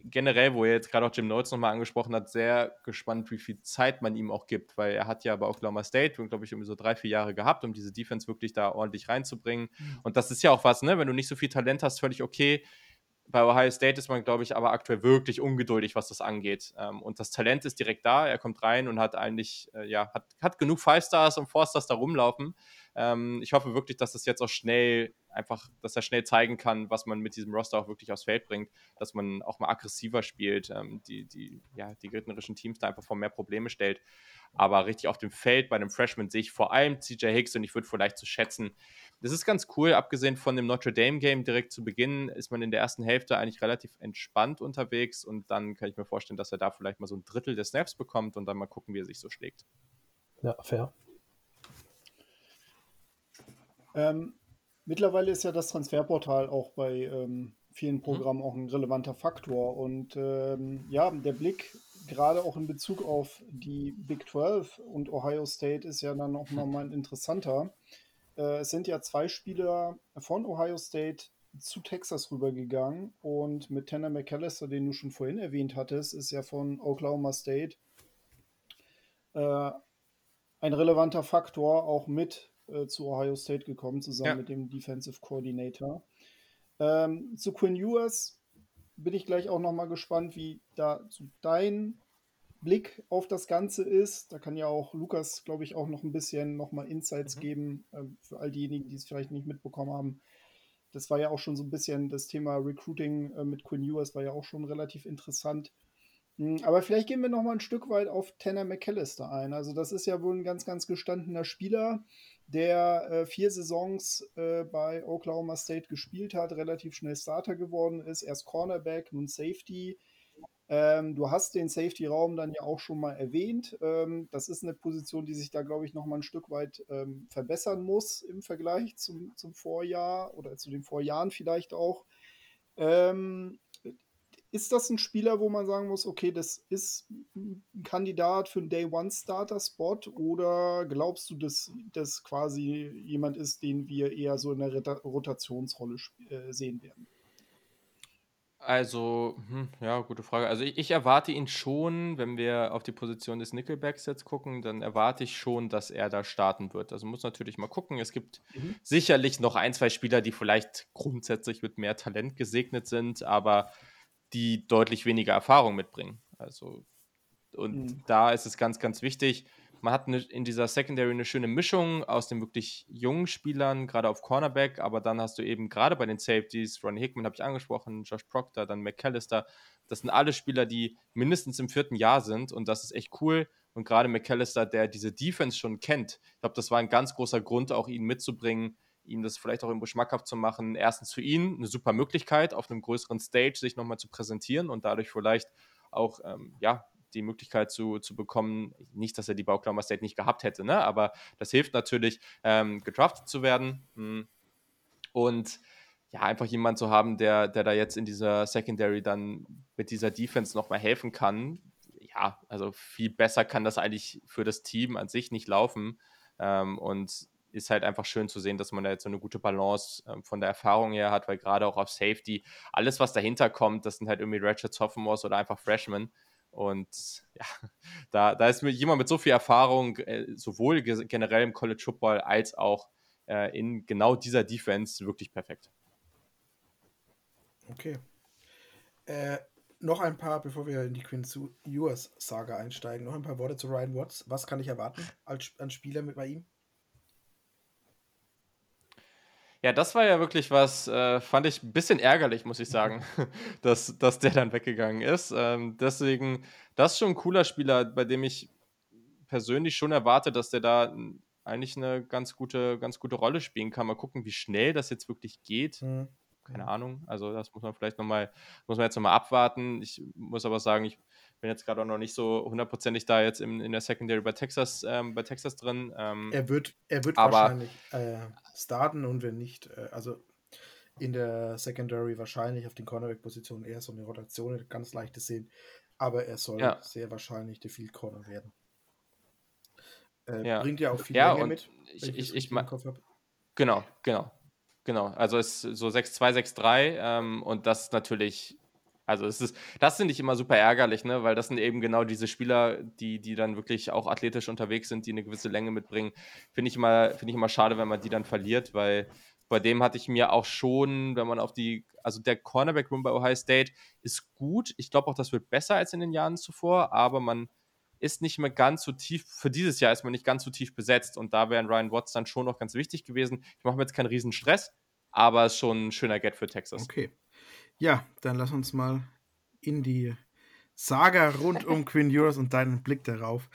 generell, wo er jetzt gerade auch Jim Notes nochmal angesprochen hat, sehr gespannt, wie viel Zeit man ihm auch gibt, weil er hat ja bei Oklahoma State, glaube ich, irgendwie so drei, vier Jahre gehabt, um diese Defense wirklich da ordentlich reinzubringen. Mhm. Und das ist ja auch was, ne? Wenn du nicht so viel Talent hast, völlig okay. Bei Ohio State ist man, glaube ich, aber aktuell wirklich ungeduldig, was das angeht. Ähm, und das Talent ist direkt da. Er kommt rein und hat eigentlich, äh, ja, hat, hat genug Five Stars und Four Stars da rumlaufen. Ähm, ich hoffe wirklich, dass das jetzt auch schnell einfach, dass er schnell zeigen kann, was man mit diesem Roster auch wirklich aufs Feld bringt, dass man auch mal aggressiver spielt, ähm, die, die, ja, die gegnerischen Teams da einfach vor mehr Probleme stellt. Aber richtig auf dem Feld bei einem Freshman sehe ich vor allem CJ Hicks und ich würde vielleicht zu schätzen, das ist ganz cool, abgesehen von dem Notre Dame Game direkt zu Beginn, ist man in der ersten Hälfte eigentlich relativ entspannt unterwegs und dann kann ich mir vorstellen, dass er da vielleicht mal so ein Drittel des Snaps bekommt und dann mal gucken, wie er sich so schlägt. Ja, fair. Ähm, mittlerweile ist ja das Transferportal auch bei ähm, vielen mhm. Programmen auch ein relevanter Faktor. Und ähm, ja, der Blick gerade auch in Bezug auf die Big 12 und Ohio State ist ja dann auch nochmal ein interessanter. Äh, es sind ja zwei Spieler von Ohio State zu Texas rübergegangen und mit Tanner McAllister, den du schon vorhin erwähnt hattest, ist ja von Oklahoma State äh, ein relevanter Faktor auch mit äh, zu Ohio State gekommen, zusammen ja. mit dem Defensive Coordinator. Ähm, zu Quinn Ewers bin ich gleich auch nochmal gespannt, wie da so dein Blick auf das Ganze ist. Da kann ja auch Lukas, glaube ich, auch noch ein bisschen nochmal Insights mhm. geben äh, für all diejenigen, die es vielleicht nicht mitbekommen haben. Das war ja auch schon so ein bisschen das Thema Recruiting äh, mit Quinn Ewers, war ja auch schon relativ interessant. Hm, aber vielleicht gehen wir noch mal ein Stück weit auf Tanner McAllister ein. Also das ist ja wohl ein ganz, ganz gestandener Spieler, der äh, vier Saisons äh, bei Oklahoma State gespielt hat, relativ schnell Starter geworden ist, erst Cornerback, nun Safety. Ähm, du hast den Safety-Raum dann ja auch schon mal erwähnt. Ähm, das ist eine Position, die sich da, glaube ich, noch mal ein Stück weit ähm, verbessern muss im Vergleich zum, zum Vorjahr oder zu den Vorjahren vielleicht auch. Ähm, ist das ein Spieler, wo man sagen muss, okay, das ist ein Kandidat für einen Day-One-Starter-Spot oder glaubst du, dass das quasi jemand ist, den wir eher so in der Rotationsrolle äh, sehen werden? Also, hm, ja, gute Frage. Also ich, ich, erwarte ihn schon, wenn wir auf die Position des Nickelbacks jetzt gucken, dann erwarte ich schon, dass er da starten wird. Also muss natürlich mal gucken. Es gibt mhm. sicherlich noch ein, zwei Spieler, die vielleicht grundsätzlich mit mehr Talent gesegnet sind, aber die deutlich weniger Erfahrung mitbringen. Also, und mhm. da ist es ganz, ganz wichtig. Man hat eine, in dieser Secondary eine schöne Mischung aus den wirklich jungen Spielern, gerade auf Cornerback, aber dann hast du eben gerade bei den Safeties, Ronnie Hickman habe ich angesprochen, Josh Proctor, dann McAllister. Das sind alle Spieler, die mindestens im vierten Jahr sind und das ist echt cool. Und gerade McAllister, der diese Defense schon kennt, ich glaube, das war ein ganz großer Grund, auch ihn mitzubringen ihm das vielleicht auch irgendwo schmackhaft zu machen. Erstens für ihn eine super Möglichkeit, auf einem größeren Stage sich nochmal zu präsentieren und dadurch vielleicht auch ähm, ja, die Möglichkeit zu, zu bekommen, nicht, dass er die Bauklaumer State nicht gehabt hätte, ne? aber das hilft natürlich, ähm, gedraftet zu werden. Hm. Und ja, einfach jemand zu haben, der, der da jetzt in dieser Secondary dann mit dieser Defense nochmal helfen kann. Ja, also viel besser kann das eigentlich für das Team an sich nicht laufen. Ähm, und ist halt einfach schön zu sehen, dass man da jetzt so eine gute Balance ähm, von der Erfahrung her hat, weil gerade auch auf Safety, alles, was dahinter kommt, das sind halt irgendwie Ratchet Sophomores oder einfach Freshmen. Und ja, da, da ist mir jemand mit so viel Erfahrung, äh, sowohl generell im College Football als auch äh, in genau dieser Defense wirklich perfekt. Okay. Äh, noch ein paar, bevor wir in die Queen Ewers Saga einsteigen, noch ein paar Worte zu Ryan Watts. Was kann ich erwarten als, als Spieler mit bei ihm? Ja, das war ja wirklich was, äh, fand ich ein bisschen ärgerlich, muss ich sagen, dass, dass der dann weggegangen ist. Ähm, deswegen, das ist schon ein cooler Spieler, bei dem ich persönlich schon erwarte, dass der da eigentlich eine ganz gute, ganz gute Rolle spielen kann. Mal gucken, wie schnell das jetzt wirklich geht. Mhm. Keine Ahnung. Also das muss man vielleicht nochmal, muss man jetzt nochmal abwarten. Ich muss aber sagen, ich bin jetzt gerade auch noch nicht so hundertprozentig da jetzt in, in der Secondary bei Texas, ähm, bei Texas drin. Ähm, er wird, er wird aber, wahrscheinlich äh, starten und wenn nicht, äh, also in der Secondary wahrscheinlich auf den Cornerback-Positionen eher so eine Rotation, ganz leichtes sehen, aber er soll ja. sehr wahrscheinlich der Field Corner werden. Äh, ja. Bringt ja auch viel ja, Länge mit. Ich, ich, ich, ich Genau, genau. Genau, also es ist so 6-2, 6-3 ähm, und das natürlich also es ist, das finde ich immer super ärgerlich, ne? weil das sind eben genau diese Spieler, die, die dann wirklich auch athletisch unterwegs sind, die eine gewisse Länge mitbringen. Finde ich, immer, ich immer schade, wenn man die dann verliert, weil bei dem hatte ich mir auch schon, wenn man auf die, also der Cornerback-Room bei Ohio State ist gut. Ich glaube auch, das wird besser als in den Jahren zuvor, aber man ist nicht mehr ganz so tief, für dieses Jahr ist man nicht ganz so tief besetzt und da wäre Ryan Watts dann schon noch ganz wichtig gewesen. Ich mache mir jetzt keinen riesen Stress, aber ist schon ein schöner Get für Texas. Okay. Ja, dann lass uns mal in die Saga rund um Quinn Ewers und deinen Blick darauf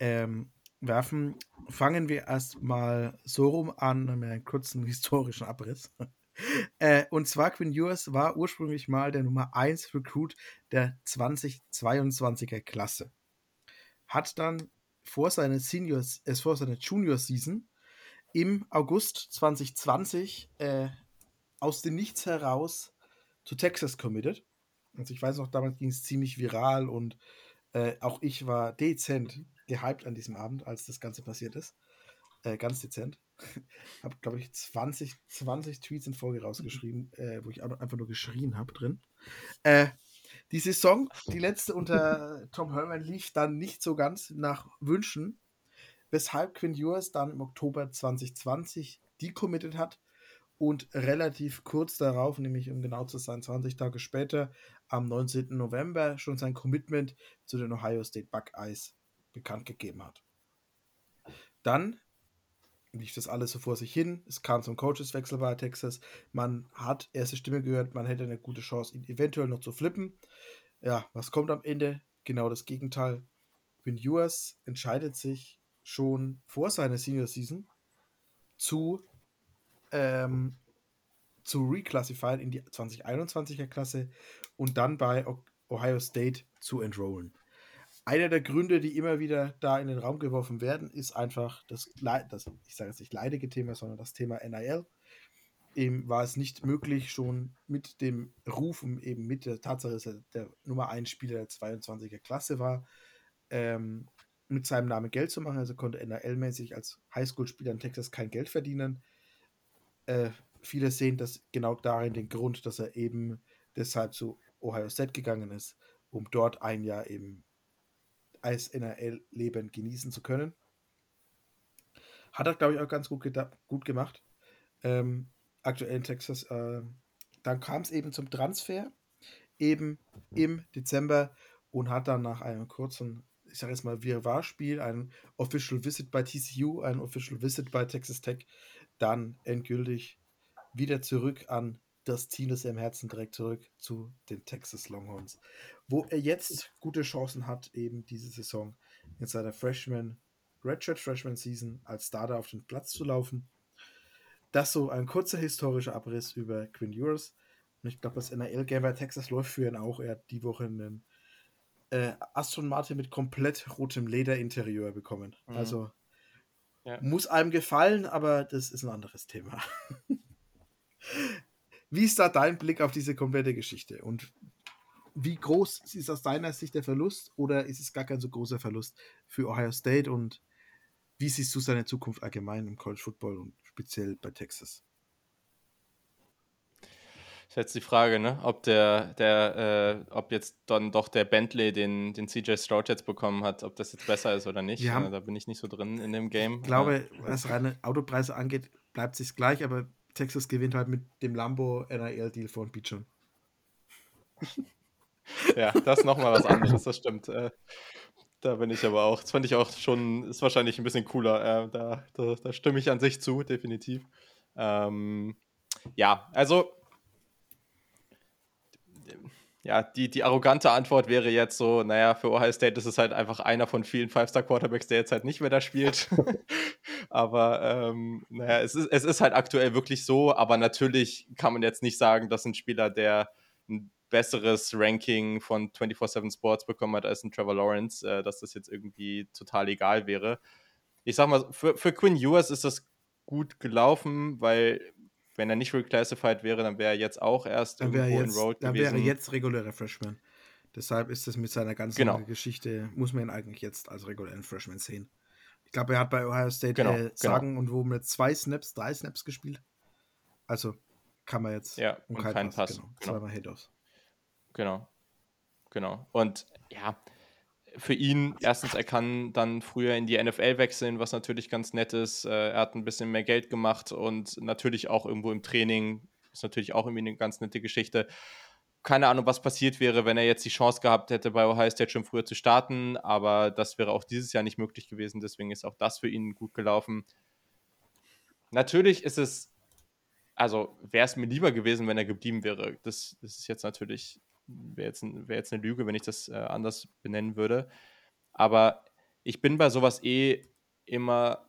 ähm, werfen. Fangen wir erstmal so rum an, mit einem kurzen historischen Abriss. äh, und zwar Quinn Ewers war ursprünglich mal der Nummer 1 Recruit der 2022er Klasse. Hat dann vor seiner Seniors, äh, vor seiner Junior Season im August 2020 äh, aus dem Nichts heraus zu Texas committed. Also ich weiß noch, damals ging es ziemlich viral und äh, auch ich war dezent gehypt an diesem Abend, als das Ganze passiert ist. Äh, ganz dezent. habe, glaube ich, 20, 20 Tweets in Folge rausgeschrieben, äh, wo ich einfach nur geschrien habe drin. Äh, die Saison, die letzte unter Tom Herman, lief dann nicht so ganz nach Wünschen, weshalb Quinn Ewers dann im Oktober 2020 decommitted hat und relativ kurz darauf, nämlich um genau zu sein, 20 Tage später, am 19. November, schon sein Commitment zu den Ohio State Buckeyes bekannt gegeben hat. Dann lief das alles so vor sich hin. Es kam zum Coacheswechsel bei Texas. Man hat erste Stimme gehört, man hätte eine gute Chance, ihn eventuell noch zu flippen. Ja, was kommt am Ende? Genau das Gegenteil. Quinn Ewers entscheidet sich schon vor seiner Senior Season zu, ähm, zu reclassified in die 2021er Klasse und dann bei Ohio State zu enrollen einer der Gründe, die immer wieder da in den Raum geworfen werden, ist einfach das, das ich sage jetzt nicht leidige Thema, sondern das Thema NIL. Eben war es nicht möglich, schon mit dem Ruf und eben mit der Tatsache, dass er der Nummer 1 Spieler der 22er Klasse war, ähm, mit seinem Namen Geld zu machen. Also konnte NIL-mäßig als Highschool-Spieler in Texas kein Geld verdienen. Äh, viele sehen das genau darin den Grund, dass er eben deshalb zu Ohio State gegangen ist, um dort ein Jahr eben als NRL-Leben genießen zu können. Hat er, glaube ich, auch ganz gut, gut gemacht. Ähm, aktuell in Texas. Äh, dann kam es eben zum Transfer, eben im Dezember und hat dann nach einem kurzen, ich sage jetzt mal, Wirrwarr-Spiel, ein Official Visit bei TCU, ein Official Visit bei Texas Tech, dann endgültig wieder zurück an das Team, das er im Herzen direkt zurück zu den Texas Longhorns wo er jetzt gute Chancen hat, eben diese Saison in seiner Freshman, Redshirt Freshman Season als Starter auf den Platz zu laufen. Das so ein kurzer historischer Abriss über Quinn Ewers. Und ich glaube, das NRL-Game bei Texas läuft für ihn auch. Er hat die Woche einen äh, Aston Martin mit komplett rotem Lederinterieur bekommen. Mhm. Also ja. muss einem gefallen, aber das ist ein anderes Thema. Wie ist da dein Blick auf diese komplette Geschichte? Und wie groß ist aus deiner Sicht der Verlust oder ist es gar kein so großer Verlust für Ohio State und wie siehst du seine Zukunft allgemein im College Football und speziell bei Texas? Ist jetzt die Frage, ne? ob der, der, äh, ob jetzt dann doch der Bentley den, den CJ Stroud jetzt bekommen hat, ob das jetzt besser ist oder nicht. Haben, äh, da bin ich nicht so drin in dem Game. Ich glaube, was reine Autopreise angeht, bleibt es gleich, aber Texas gewinnt halt mit dem Lambo NIL-Deal von Bichon. ja, das ist nochmal was anderes, das stimmt. Äh, da bin ich aber auch, das fand ich auch schon, ist wahrscheinlich ein bisschen cooler. Äh, da, da, da, stimme ich an sich zu, definitiv. Ähm, ja, also ja, die, die arrogante Antwort wäre jetzt so, naja, für Ohio State ist es halt einfach einer von vielen Five-Star-Quarterbacks, der jetzt halt nicht mehr da spielt. aber ähm, naja, es ist, es ist halt aktuell wirklich so, aber natürlich kann man jetzt nicht sagen, dass ein Spieler, der ein besseres Ranking von 24-7 Sports bekommen hat als ein Trevor Lawrence, äh, dass das jetzt irgendwie total egal wäre. Ich sag mal, für, für Quinn Ewers ist das gut gelaufen, weil wenn er nicht reclassified wäre, dann wäre er jetzt auch erst dann irgendwo jetzt, enrolled dann gewesen. Dann wäre jetzt regulärer Freshman. Deshalb ist das mit seiner ganzen genau. Geschichte, muss man ihn eigentlich jetzt als regulären Freshman sehen. Ich glaube, er hat bei Ohio State genau, äh, sagen genau. und wo mit zwei Snaps, drei Snaps gespielt. Also kann man jetzt ja, um keinen Pass. Pass. Genau. genau. Zweimal Head-Offs. Genau. Genau. Und ja, für ihn, erstens, er kann dann früher in die NFL wechseln, was natürlich ganz nett ist. Äh, er hat ein bisschen mehr Geld gemacht und natürlich auch irgendwo im Training ist natürlich auch irgendwie eine ganz nette Geschichte. Keine Ahnung, was passiert wäre, wenn er jetzt die Chance gehabt hätte, bei Ohio State schon früher zu starten, aber das wäre auch dieses Jahr nicht möglich gewesen, deswegen ist auch das für ihn gut gelaufen. Natürlich ist es also wäre es mir lieber gewesen, wenn er geblieben wäre. Das, das ist jetzt natürlich, wäre jetzt, wär jetzt eine Lüge, wenn ich das äh, anders benennen würde. Aber ich bin bei sowas eh immer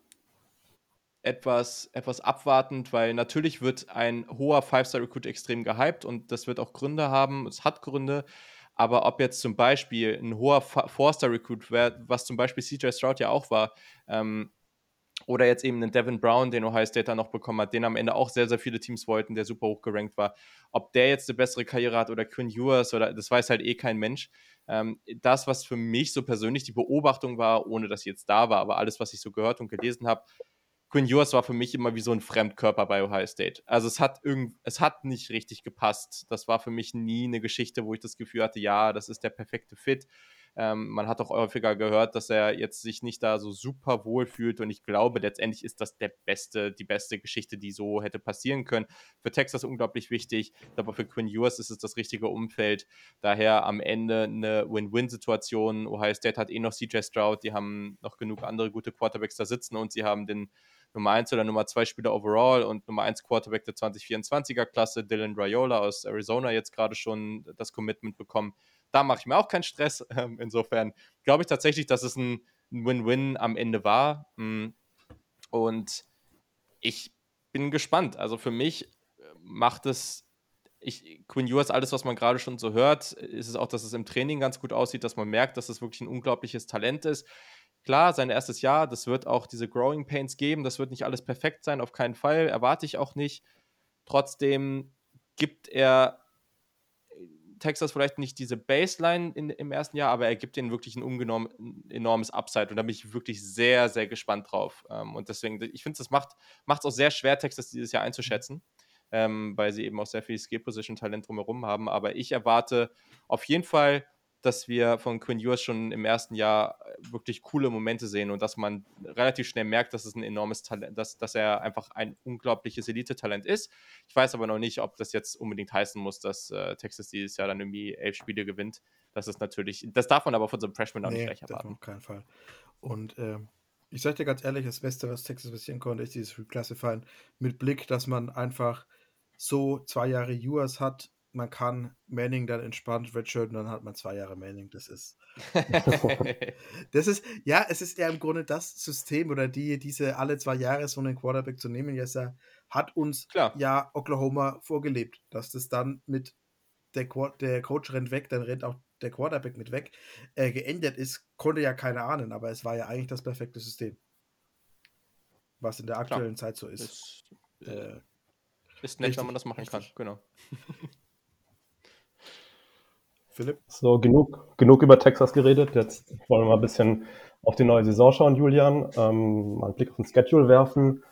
etwas, etwas abwartend, weil natürlich wird ein hoher Five-Star-Recruit extrem gehypt und das wird auch Gründe haben, es hat Gründe, aber ob jetzt zum Beispiel ein hoher Four-Star-Recruit was zum Beispiel CJ Stroud ja auch war, ähm, oder jetzt eben einen Devin Brown, den Ohio State dann noch bekommen hat, den am Ende auch sehr, sehr viele Teams wollten, der super hoch gerankt war. Ob der jetzt eine bessere Karriere hat oder Quinn Ewers oder das weiß halt eh kein Mensch. Ähm, das, was für mich so persönlich die Beobachtung war, ohne dass ich jetzt da war, aber alles, was ich so gehört und gelesen habe, Quinn Ewers war für mich immer wie so ein Fremdkörper bei Ohio State. Also es hat irgend, es hat nicht richtig gepasst. Das war für mich nie eine Geschichte, wo ich das Gefühl hatte, ja, das ist der perfekte Fit. Ähm, man hat auch häufiger gehört, dass er jetzt sich nicht da so super wohl fühlt und ich glaube, letztendlich ist das der beste, die beste Geschichte, die so hätte passieren können. Für Texas unglaublich wichtig, aber für Quinn Ewers ist es das richtige Umfeld. Daher am Ende eine Win-Win-Situation. Ohio State hat eh noch CJ Stroud, die haben noch genug andere gute Quarterbacks da sitzen und sie haben den Nummer 1 oder Nummer 2 Spieler overall und Nummer 1 Quarterback der 2024er Klasse, Dylan Rayola aus Arizona, jetzt gerade schon das Commitment bekommen. Da mache ich mir auch keinen Stress. Ähm, insofern glaube ich tatsächlich, dass es ein Win-Win am Ende war. Mm. Und ich bin gespannt. Also für mich äh, macht es ich, Quinn Ewers, alles, was man gerade schon so hört, ist es auch, dass es im Training ganz gut aussieht, dass man merkt, dass es wirklich ein unglaubliches Talent ist. Klar, sein erstes Jahr, das wird auch diese Growing Pains geben, das wird nicht alles perfekt sein, auf keinen Fall, erwarte ich auch nicht. Trotzdem gibt er Texas vielleicht nicht diese Baseline in, im ersten Jahr, aber er gibt ihnen wirklich ein, ein enormes Upside und da bin ich wirklich sehr, sehr gespannt drauf. Ähm, und deswegen, ich finde, es macht es auch sehr schwer, Texas dieses Jahr einzuschätzen, ähm, weil sie eben auch sehr viel Skill-Position-Talent drumherum haben. Aber ich erwarte auf jeden Fall dass wir von Quinn Ewers schon im ersten Jahr äh, wirklich coole Momente sehen und dass man relativ schnell merkt, dass es ein enormes Talent, dass, dass er einfach ein unglaubliches Elite-Talent ist. Ich weiß aber noch nicht, ob das jetzt unbedingt heißen muss, dass äh, Texas dieses Jahr dann irgendwie elf Spiele gewinnt. Das ist natürlich, das darf man aber von so einem Freshman auch nee, nicht gleich erwarten. Auf keinen Fall. Und äh, ich sage dir ganz ehrlich, das Beste, was Texas passieren konnte, ist dieses Reclassifying mit Blick, dass man einfach so zwei Jahre Ewers hat man kann Manning dann entspannt redshirten, dann hat man zwei Jahre Manning. Das ist. das ist, ja, es ist ja im Grunde das System oder die, diese alle zwei Jahre so einen Quarterback zu nehmen, jetzt ja, hat uns Klar. ja Oklahoma vorgelebt, dass das dann mit der, der Coach rennt weg, dann rennt auch der Quarterback mit weg, äh, geändert ist, konnte ja keiner ahnen, aber es war ja eigentlich das perfekte System. Was in der aktuellen Klar. Zeit so ist. Ist, äh, ist nett, richtig, wenn man das machen richtig. kann, genau. Philipp? So, genug, genug über Texas geredet. Jetzt wollen wir mal ein bisschen auf die neue Saison schauen, Julian. Ähm, mal einen Blick auf den Schedule werfen.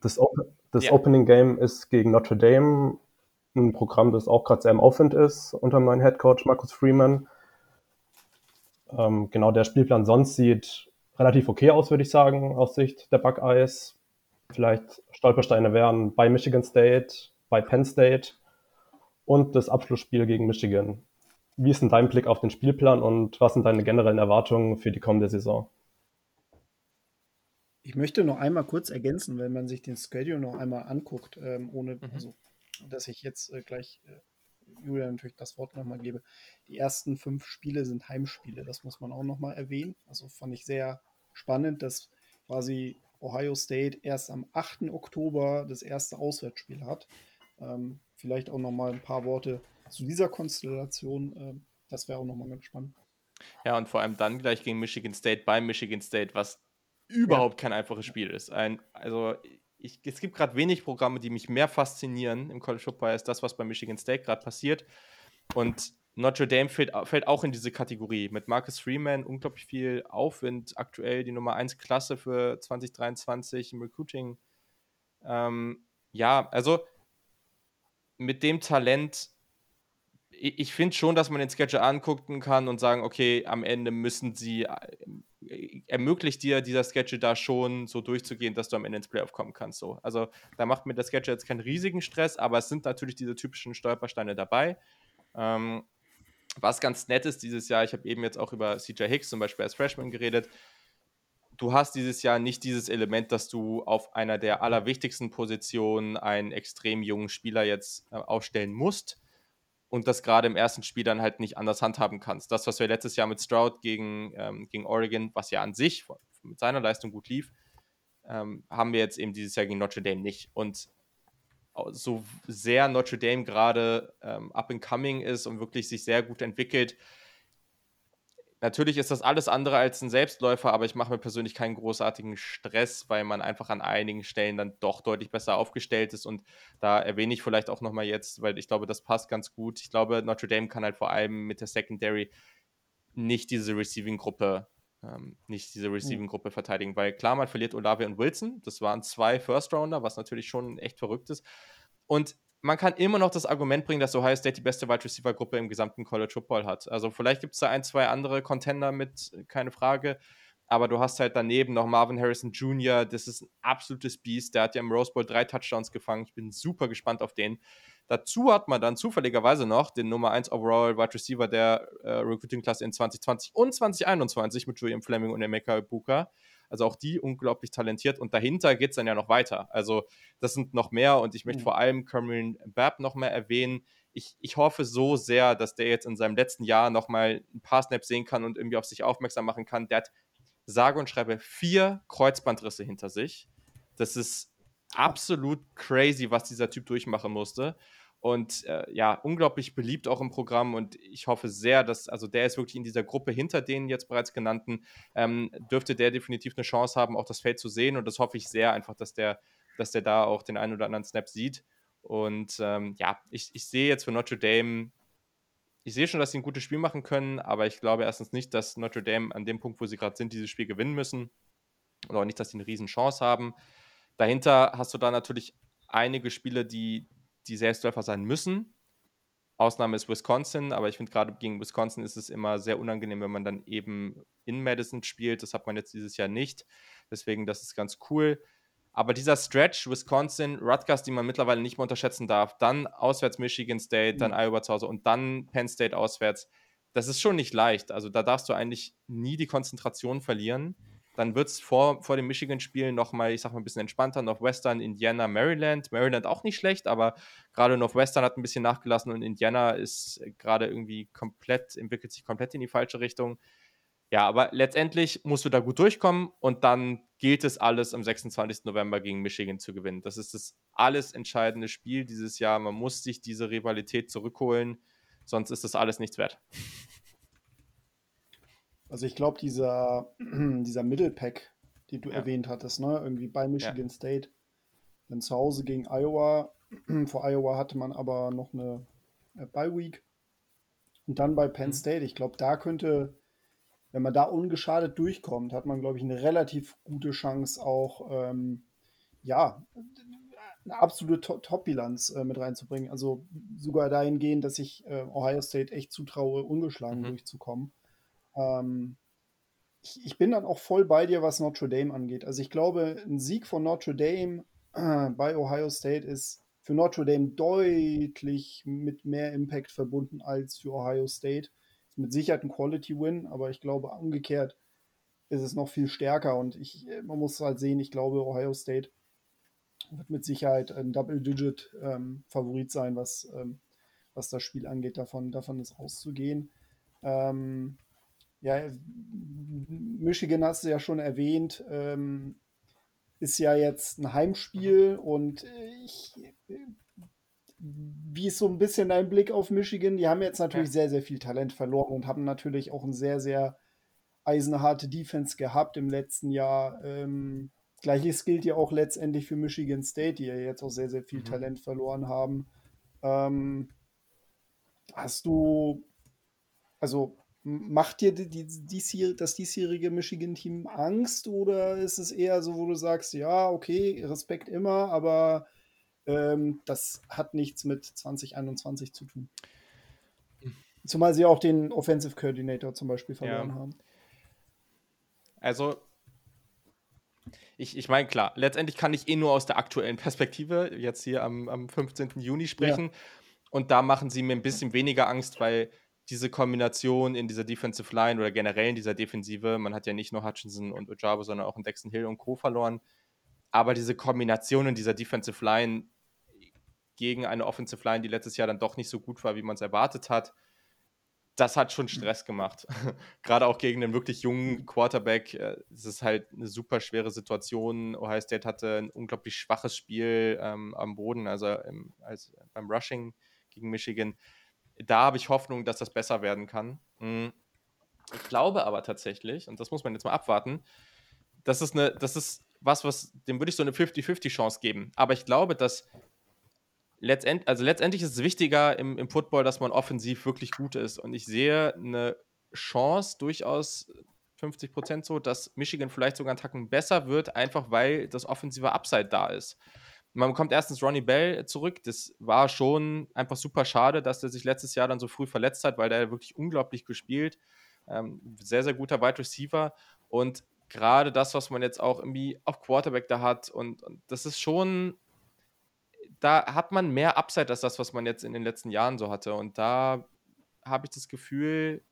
Das, Op das ja. Opening Game ist gegen Notre Dame, ein Programm, das auch gerade sehr im Aufwind ist unter dem neuen Head Coach Marcus Freeman. Ähm, genau, der Spielplan sonst sieht relativ okay aus, würde ich sagen, aus Sicht der Buckeyes. Vielleicht Stolpersteine wären bei Michigan State, bei Penn State und das Abschlussspiel gegen Michigan. Wie ist denn dein Blick auf den Spielplan und was sind deine generellen Erwartungen für die kommende Saison? Ich möchte noch einmal kurz ergänzen, wenn man sich den Schedule noch einmal anguckt, ähm, ohne, mhm. also, dass ich jetzt äh, gleich äh, Julia natürlich das Wort nochmal gebe. Die ersten fünf Spiele sind Heimspiele, das muss man auch nochmal erwähnen. Also fand ich sehr spannend, dass quasi Ohio State erst am 8. Oktober das erste Auswärtsspiel hat. Ähm, vielleicht auch nochmal ein paar Worte zu dieser Konstellation, äh, das wäre auch nochmal ganz spannend. Ja, und vor allem dann gleich gegen Michigan State bei Michigan State, was überhaupt ja. kein einfaches Spiel ist. Ein, also ich, es gibt gerade wenig Programme, die mich mehr faszinieren im College Football als das, was bei Michigan State gerade passiert. Und Notre Dame fällt, fällt, auch in diese Kategorie. Mit Marcus Freeman unglaublich viel Aufwind, aktuell die Nummer 1 Klasse für 2023 im Recruiting. Ähm, ja, also mit dem Talent ich finde schon, dass man den Sketcher angucken kann und sagen, okay, am Ende müssen sie, äh, ermöglicht dir dieser Sketcher da schon so durchzugehen, dass du am Ende ins Playoff kommen kannst. So. Also da macht mir der Sketcher jetzt keinen riesigen Stress, aber es sind natürlich diese typischen Stolpersteine dabei. Ähm, was ganz nett ist dieses Jahr, ich habe eben jetzt auch über CJ Hicks zum Beispiel als Freshman geredet, du hast dieses Jahr nicht dieses Element, dass du auf einer der allerwichtigsten Positionen einen extrem jungen Spieler jetzt äh, aufstellen musst und das gerade im ersten Spiel dann halt nicht anders handhaben kannst. Das, was wir letztes Jahr mit Stroud gegen, ähm, gegen Oregon, was ja an sich mit seiner Leistung gut lief, ähm, haben wir jetzt eben dieses Jahr gegen Notre Dame nicht. Und so sehr Notre Dame gerade ähm, up and coming ist und wirklich sich sehr gut entwickelt, Natürlich ist das alles andere als ein Selbstläufer, aber ich mache mir persönlich keinen großartigen Stress, weil man einfach an einigen Stellen dann doch deutlich besser aufgestellt ist. Und da erwähne ich vielleicht auch nochmal jetzt, weil ich glaube, das passt ganz gut. Ich glaube, Notre Dame kann halt vor allem mit der Secondary nicht diese Receiving-Gruppe ähm, nicht diese Receiving-Gruppe verteidigen, weil klar, man verliert Olave und Wilson. Das waren zwei First-Rounder, was natürlich schon echt verrückt ist. Und man kann immer noch das Argument bringen, dass Ohio State die beste Wide Receiver Gruppe im gesamten College Football hat. Also vielleicht gibt es da ein, zwei andere Contender mit, keine Frage. Aber du hast halt daneben noch Marvin Harrison Jr., das ist ein absolutes Biest. Der hat ja im Rose Bowl drei Touchdowns gefangen. Ich bin super gespannt auf den. Dazu hat man dann zufälligerweise noch den Nummer 1 Overall Wide Receiver der äh, Recruiting-Klasse in 2020 und 2021 mit Julian Fleming und Emeka Ibuka. Also auch die unglaublich talentiert. Und dahinter geht es dann ja noch weiter. Also das sind noch mehr. Und ich möchte mhm. vor allem Cameron Babb noch mehr erwähnen. Ich, ich hoffe so sehr, dass der jetzt in seinem letzten Jahr noch mal ein paar Snaps sehen kann und irgendwie auf sich aufmerksam machen kann. Der hat sage und schreibe vier Kreuzbandrisse hinter sich. Das ist absolut crazy, was dieser Typ durchmachen musste. Und äh, ja, unglaublich beliebt auch im Programm und ich hoffe sehr, dass, also der ist wirklich in dieser Gruppe hinter den jetzt bereits genannten, ähm, dürfte der definitiv eine Chance haben, auch das Feld zu sehen und das hoffe ich sehr einfach, dass der, dass der da auch den einen oder anderen Snap sieht. Und ähm, ja, ich, ich sehe jetzt für Notre Dame, ich sehe schon, dass sie ein gutes Spiel machen können, aber ich glaube erstens nicht, dass Notre Dame an dem Punkt, wo sie gerade sind, dieses Spiel gewinnen müssen. Und auch nicht, dass sie eine riesen Chance haben. Dahinter hast du da natürlich einige Spiele, die, die Selbstläufer sein müssen. Ausnahme ist Wisconsin, aber ich finde gerade gegen Wisconsin ist es immer sehr unangenehm, wenn man dann eben in Madison spielt. Das hat man jetzt dieses Jahr nicht. Deswegen, das ist ganz cool. Aber dieser Stretch, Wisconsin, Rutgers, die man mittlerweile nicht mehr unterschätzen darf, dann auswärts Michigan State, dann mhm. Iowa zu Hause und dann Penn State auswärts, das ist schon nicht leicht. Also da darfst du eigentlich nie die Konzentration verlieren. Dann wird es vor, vor dem Michigan-Spiel nochmal, ich sag mal, ein bisschen entspannter. Northwestern, Indiana, Maryland. Maryland auch nicht schlecht, aber gerade Northwestern hat ein bisschen nachgelassen und Indiana ist gerade irgendwie komplett, entwickelt sich komplett in die falsche Richtung. Ja, aber letztendlich musst du da gut durchkommen und dann gilt es alles am 26. November gegen Michigan zu gewinnen. Das ist das alles entscheidende Spiel dieses Jahr. Man muss sich diese Rivalität zurückholen, sonst ist das alles nichts wert. Also ich glaube, dieser, dieser Middlepack, den du ja. erwähnt hattest, ne? irgendwie bei Michigan ja. State, dann zu Hause gegen Iowa. Vor Iowa hatte man aber noch eine äh, Bye Week. Und dann bei Penn mhm. State. Ich glaube, da könnte, wenn man da ungeschadet durchkommt, hat man, glaube ich, eine relativ gute Chance auch, ähm, ja, eine absolute Top-Bilanz äh, mit reinzubringen. Also sogar dahingehend, dass ich äh, Ohio State echt zutraue, ungeschlagen mhm. durchzukommen. Ähm, ich, ich, bin dann auch voll bei dir, was Notre Dame angeht. Also ich glaube, ein Sieg von Notre Dame äh, bei Ohio State ist für Notre Dame deutlich mit mehr Impact verbunden als für Ohio State. Ist mit Sicherheit ein Quality Win, aber ich glaube umgekehrt ist es noch viel stärker und ich, man muss halt sehen, ich glaube, Ohio State wird mit Sicherheit ein Double-Digit-Favorit ähm, sein, was, ähm, was das Spiel angeht. Davon, davon ist auszugehen. Ähm, ja, Michigan hast du ja schon erwähnt, ähm, ist ja jetzt ein Heimspiel und ich, wie ist so ein bisschen dein Blick auf Michigan? Die haben jetzt natürlich sehr, sehr viel Talent verloren und haben natürlich auch ein sehr, sehr eisenharte Defense gehabt im letzten Jahr. Ähm, Gleiches gilt ja auch letztendlich für Michigan State, die ja jetzt auch sehr, sehr viel mhm. Talent verloren haben. Ähm, hast du, also Macht dir die, die, das diesjährige Michigan-Team Angst oder ist es eher so, wo du sagst, ja, okay, Respekt immer, aber ähm, das hat nichts mit 2021 zu tun? Zumal sie auch den Offensive Coordinator zum Beispiel verloren ja. haben. Also, ich, ich meine, klar, letztendlich kann ich eh nur aus der aktuellen Perspektive jetzt hier am, am 15. Juni sprechen. Ja. Und da machen sie mir ein bisschen weniger Angst, weil diese Kombination in dieser Defensive Line oder generell in dieser Defensive, man hat ja nicht nur Hutchinson und Ojabo, sondern auch in Dexon Hill und Co. verloren, aber diese Kombination in dieser Defensive Line gegen eine Offensive Line, die letztes Jahr dann doch nicht so gut war, wie man es erwartet hat, das hat schon Stress gemacht. Gerade auch gegen einen wirklich jungen Quarterback. Äh, es ist halt eine super schwere Situation. Ohio State hatte ein unglaublich schwaches Spiel ähm, am Boden, also im, als, beim Rushing gegen Michigan. Da habe ich Hoffnung, dass das besser werden kann. Hm. Ich glaube aber tatsächlich, und das muss man jetzt mal abwarten, das ist, eine, das ist was, was dem würde ich so eine 50-50-Chance geben. Aber ich glaube, dass letztend, also letztendlich ist es wichtiger im, im Football, dass man offensiv wirklich gut ist. Und ich sehe eine Chance durchaus 50 Prozent so, dass Michigan vielleicht sogar einen Tacken besser wird, einfach weil das offensive Upside da ist. Man bekommt erstens Ronnie Bell zurück. Das war schon einfach super schade, dass er sich letztes Jahr dann so früh verletzt hat, weil der wirklich unglaublich gespielt. Ähm, sehr, sehr guter Wide Receiver. Und gerade das, was man jetzt auch irgendwie auf Quarterback da hat, und, und das ist schon da hat man mehr Upside als das, was man jetzt in den letzten Jahren so hatte. Und da habe ich das Gefühl,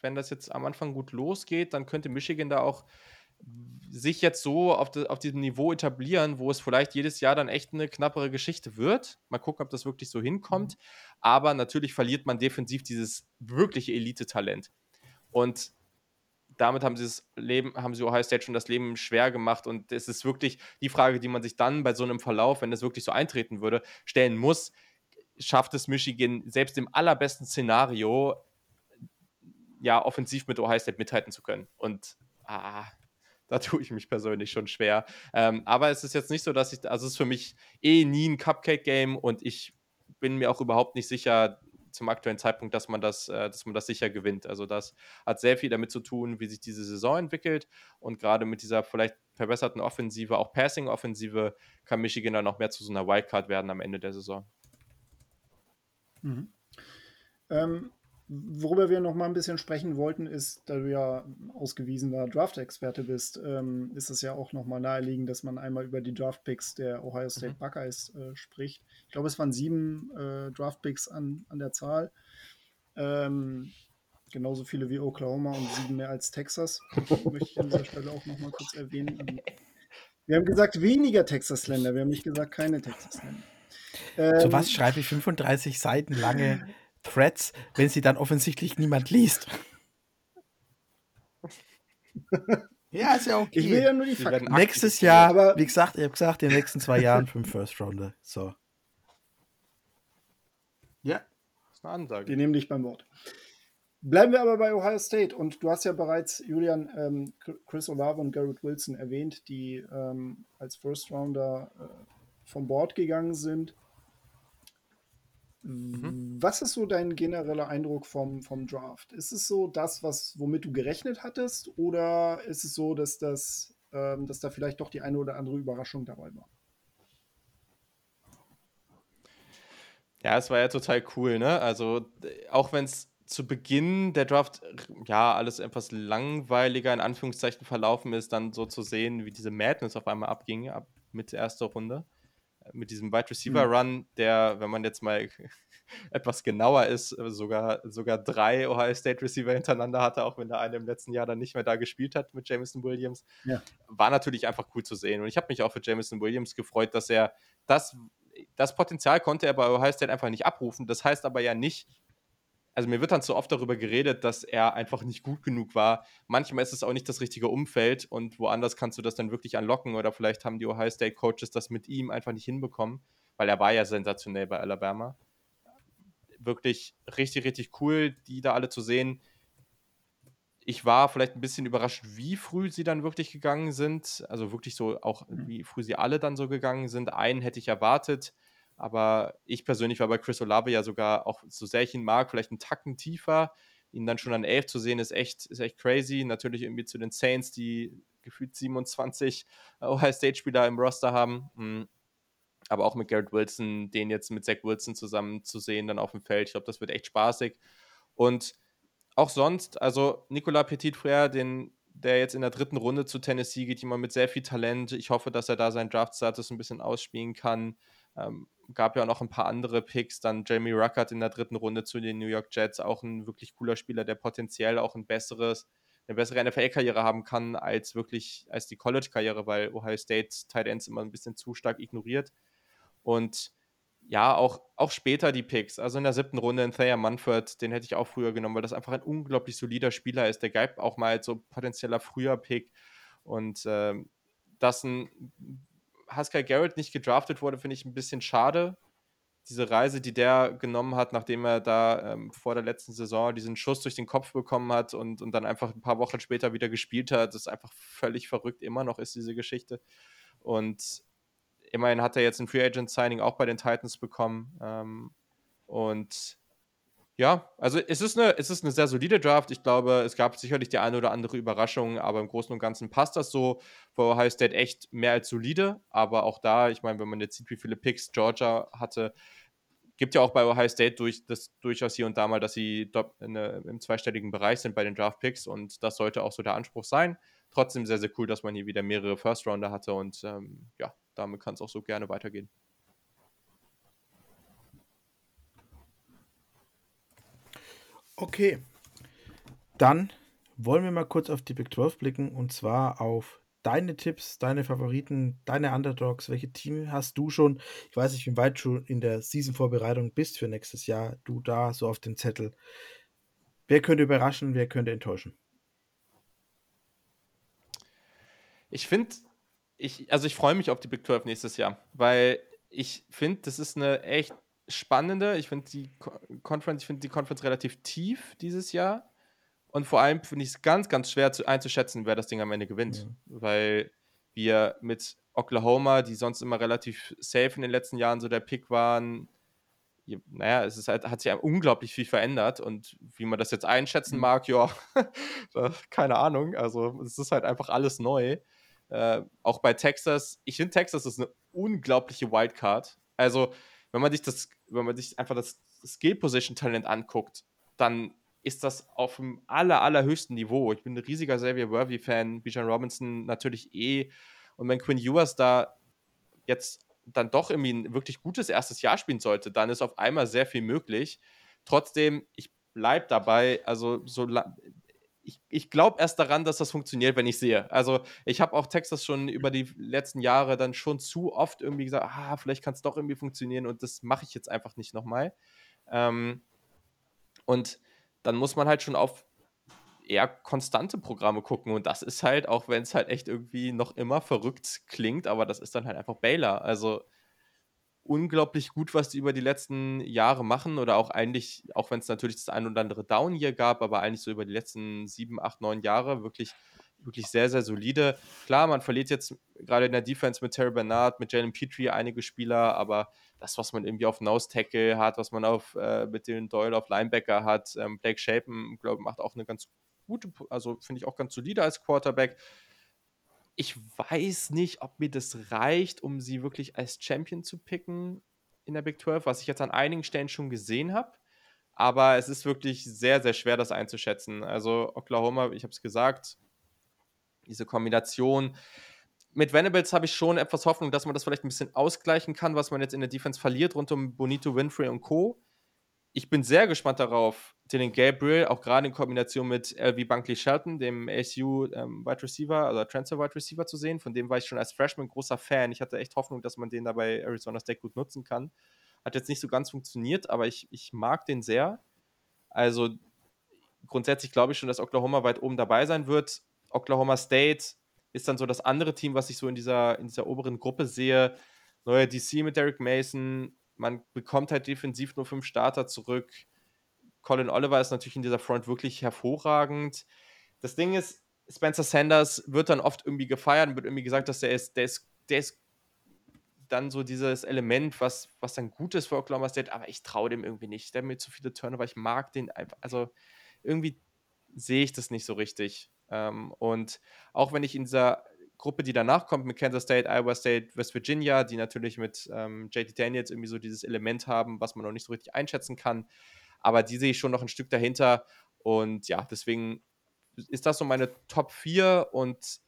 wenn das jetzt am Anfang gut losgeht, dann könnte Michigan da auch sich jetzt so auf, de, auf diesem Niveau etablieren, wo es vielleicht jedes Jahr dann echt eine knappere Geschichte wird. Mal gucken, ob das wirklich so hinkommt. Mhm. Aber natürlich verliert man defensiv dieses wirkliche Elite-Talent. Und damit haben sie das Leben, haben sie Ohio State schon das Leben schwer gemacht. Und es ist wirklich die Frage, die man sich dann bei so einem Verlauf, wenn das wirklich so eintreten würde, stellen muss. Schafft es Michigan selbst im allerbesten Szenario, ja, offensiv mit Ohio State mithalten zu können? Und ah, da tue ich mich persönlich schon schwer. Ähm, aber es ist jetzt nicht so, dass ich, also es ist für mich eh nie ein Cupcake-Game und ich bin mir auch überhaupt nicht sicher, zum aktuellen Zeitpunkt, dass man das, äh, dass man das sicher gewinnt. Also das hat sehr viel damit zu tun, wie sich diese Saison entwickelt und gerade mit dieser vielleicht verbesserten Offensive, auch Passing-Offensive, kann Michigan dann noch mehr zu so einer Wildcard werden am Ende der Saison. Mhm. Ähm, Worüber wir noch mal ein bisschen sprechen wollten, ist, da du ja ausgewiesener Draft-Experte bist, ähm, ist es ja auch noch mal naheliegend, dass man einmal über die Draft-Picks der Ohio State mhm. Buckeyes äh, spricht. Ich glaube, es waren sieben äh, Draft-Picks an, an der Zahl. Ähm, genauso viele wie Oklahoma und sieben mehr als Texas. Möchte ich an dieser Stelle auch noch mal kurz erwähnen. Wir haben gesagt, weniger Texas-Länder. Wir haben nicht gesagt, keine Texas-Länder. Ähm, so was schreibe ich 35 Seiten lange Threads, wenn sie dann offensichtlich niemand liest. ja, ist ja okay. Ich will ja nur die Fakten. Nächstes Jahr, aber wie gesagt, ich habe gesagt, in den nächsten zwei Jahren fünf First Rounder. So. Ja. Das ist eine Ansage. Wir nehmen dich beim Wort. Bleiben wir aber bei Ohio State. Und du hast ja bereits, Julian, ähm, Chris Olave und Garrett Wilson erwähnt, die ähm, als First Rounder äh, vom Board gegangen sind. Mhm. Was ist so dein genereller Eindruck vom, vom Draft? Ist es so das, was, womit du gerechnet hattest, oder ist es so, dass, das, ähm, dass da vielleicht doch die eine oder andere Überraschung dabei war? Ja, es war ja total cool, ne? Also, auch wenn es zu Beginn der Draft ja alles etwas langweiliger in Anführungszeichen verlaufen ist, dann so zu sehen, wie diese Madness auf einmal abging, ab mit erster Runde mit diesem Wide Receiver hm. Run, der, wenn man jetzt mal etwas genauer ist, sogar, sogar drei Ohio State Receiver hintereinander hatte, auch wenn der eine im letzten Jahr dann nicht mehr da gespielt hat mit Jameson Williams, ja. war natürlich einfach cool zu sehen. Und ich habe mich auch für Jameson Williams gefreut, dass er das, das Potenzial konnte er bei Ohio State einfach nicht abrufen. Das heißt aber ja nicht, also mir wird dann zu oft darüber geredet, dass er einfach nicht gut genug war. Manchmal ist es auch nicht das richtige Umfeld und woanders kannst du das dann wirklich anlocken oder vielleicht haben die Ohio State Coaches das mit ihm einfach nicht hinbekommen, weil er war ja sensationell bei Alabama. Wirklich richtig, richtig cool, die da alle zu sehen. Ich war vielleicht ein bisschen überrascht, wie früh sie dann wirklich gegangen sind. Also wirklich so auch, mhm. wie früh sie alle dann so gegangen sind. Einen hätte ich erwartet aber ich persönlich war bei Chris Olave ja sogar, auch so sehr ich ihn mag, vielleicht einen Tacken tiefer. Ihn dann schon an 11 zu sehen, ist echt, ist echt crazy. Natürlich irgendwie zu den Saints, die gefühlt 27 Ohio State-Spieler im Roster haben. Hm. Aber auch mit Garrett Wilson, den jetzt mit Zach Wilson zusammen zu sehen, dann auf dem Feld. Ich glaube, das wird echt spaßig. Und auch sonst, also Nicolas Petit-Frère, den der jetzt in der dritten Runde zu Tennessee geht, jemand mit sehr viel Talent. Ich hoffe, dass er da seinen Draft-Status ein bisschen ausspielen kann. Ähm, gab ja noch ein paar andere Picks, dann Jamie Ruckert in der dritten Runde zu den New York Jets, auch ein wirklich cooler Spieler, der potenziell auch ein besseres, eine bessere NFL-Karriere haben kann als wirklich als die College-Karriere, weil Ohio State Tight Ends immer ein bisschen zu stark ignoriert. Und ja, auch, auch später die Picks. Also in der siebten Runde in Thayer Munford, den hätte ich auch früher genommen, weil das einfach ein unglaublich solider Spieler ist. Der galt auch mal als so potenzieller früher Pick. Und äh, dass ein Haskell Garrett nicht gedraftet wurde, finde ich ein bisschen schade. Diese Reise, die der genommen hat, nachdem er da ähm, vor der letzten Saison diesen Schuss durch den Kopf bekommen hat und, und dann einfach ein paar Wochen später wieder gespielt hat, ist einfach völlig verrückt, immer noch ist diese Geschichte. Und immerhin hat er jetzt ein Free Agent Signing auch bei den Titans bekommen. Ähm, und ja, also es ist, eine, es ist eine sehr solide Draft. Ich glaube, es gab sicherlich die eine oder andere Überraschung, aber im Großen und Ganzen passt das so. Für Ohio State echt mehr als solide, aber auch da, ich meine, wenn man jetzt sieht, wie viele Picks Georgia hatte, gibt ja auch bei Ohio State durch, das durchaus hier und da mal, dass sie eine, im zweistelligen Bereich sind bei den Draft Picks und das sollte auch so der Anspruch sein. Trotzdem sehr, sehr cool, dass man hier wieder mehrere First Rounder hatte und ähm, ja, damit kann es auch so gerne weitergehen. Okay, dann wollen wir mal kurz auf die Big 12 blicken und zwar auf deine Tipps, deine Favoriten, deine Underdogs. Welche Team hast du schon? Ich weiß nicht, wie weit du in der Season-Vorbereitung bist für nächstes Jahr. Du da so auf den Zettel. Wer könnte überraschen, wer könnte enttäuschen? Ich finde, ich, also ich freue mich auf die Big 12 nächstes Jahr, weil ich finde, das ist eine echt spannende. Ich finde die Conference, ich finde die Conference relativ tief dieses Jahr. Und vor allem finde ich es ganz, ganz schwer zu, einzuschätzen, wer das Ding am Ende gewinnt. Ja. Weil wir mit Oklahoma, die sonst immer relativ safe in den letzten Jahren so der Pick waren, naja, es ist halt, hat sich unglaublich viel verändert und wie man das jetzt einschätzen mhm. mag, ja, keine Ahnung. Also es ist halt einfach alles neu. Äh, auch bei Texas, ich finde Texas ist eine unglaubliche Wildcard. Also wenn man sich das, wenn man sich einfach das Skill-Position-Talent anguckt, dann ist das auf dem aller, allerhöchsten Niveau. Ich bin ein riesiger Xavier Worthy-Fan, Bijan Robinson natürlich eh. Und wenn Quinn Ewers da jetzt dann doch irgendwie ein wirklich gutes erstes Jahr spielen sollte, dann ist auf einmal sehr viel möglich. Trotzdem, ich bleibe dabei, also so ich, ich glaube erst daran, dass das funktioniert, wenn ich sehe. Also ich habe auch Texas schon über die letzten Jahre dann schon zu oft irgendwie gesagt, ah, vielleicht kann es doch irgendwie funktionieren und das mache ich jetzt einfach nicht nochmal. Ähm, und dann muss man halt schon auf eher konstante Programme gucken und das ist halt, auch wenn es halt echt irgendwie noch immer verrückt klingt, aber das ist dann halt einfach Baylor. Also unglaublich gut, was die über die letzten Jahre machen oder auch eigentlich, auch wenn es natürlich das ein oder andere Down hier gab, aber eigentlich so über die letzten sieben, acht, neun Jahre wirklich, wirklich sehr, sehr solide. Klar, man verliert jetzt gerade in der Defense mit Terry Bernard, mit Jalen Petrie einige Spieler, aber das, was man irgendwie auf Nose Tackle hat, was man auf äh, mit den Doyle auf Linebacker hat, ähm, Blake Shapen, glaube ich, macht auch eine ganz gute, also finde ich auch ganz solide als Quarterback ich weiß nicht, ob mir das reicht, um sie wirklich als Champion zu picken in der Big 12, was ich jetzt an einigen Stellen schon gesehen habe. Aber es ist wirklich sehr, sehr schwer, das einzuschätzen. Also Oklahoma, ich habe es gesagt, diese Kombination. Mit Venables habe ich schon etwas Hoffnung, dass man das vielleicht ein bisschen ausgleichen kann, was man jetzt in der Defense verliert, rund um Bonito, Winfrey und Co ich bin sehr gespannt darauf, Dylan Gabriel, auch gerade in Kombination mit LV Bunkley Shelton, dem ASU ähm, Wide Receiver, also Transfer Wide Receiver zu sehen. Von dem war ich schon als Freshman großer Fan. Ich hatte echt Hoffnung, dass man den da bei Arizona State gut nutzen kann. Hat jetzt nicht so ganz funktioniert, aber ich, ich mag den sehr. Also grundsätzlich glaube ich schon, dass Oklahoma weit oben dabei sein wird. Oklahoma State ist dann so das andere Team, was ich so in dieser, in dieser oberen Gruppe sehe. Neuer DC mit Derek Mason, man bekommt halt defensiv nur fünf Starter zurück. Colin Oliver ist natürlich in dieser Front wirklich hervorragend. Das Ding ist, Spencer Sanders wird dann oft irgendwie gefeiert und wird irgendwie gesagt, dass der ist, der ist, der ist dann so dieses Element, was, was dann gut ist für Oklahoma State, aber ich traue dem irgendwie nicht. Der hat mir zu viele Turnover, ich mag den einfach, also irgendwie sehe ich das nicht so richtig. Ähm, und auch wenn ich in dieser Gruppe, die danach kommt mit Kansas State, Iowa State, West Virginia, die natürlich mit ähm, JT Daniels irgendwie so dieses Element haben, was man noch nicht so richtig einschätzen kann. Aber die sehe ich schon noch ein Stück dahinter. Und ja, deswegen ist das so meine Top 4 und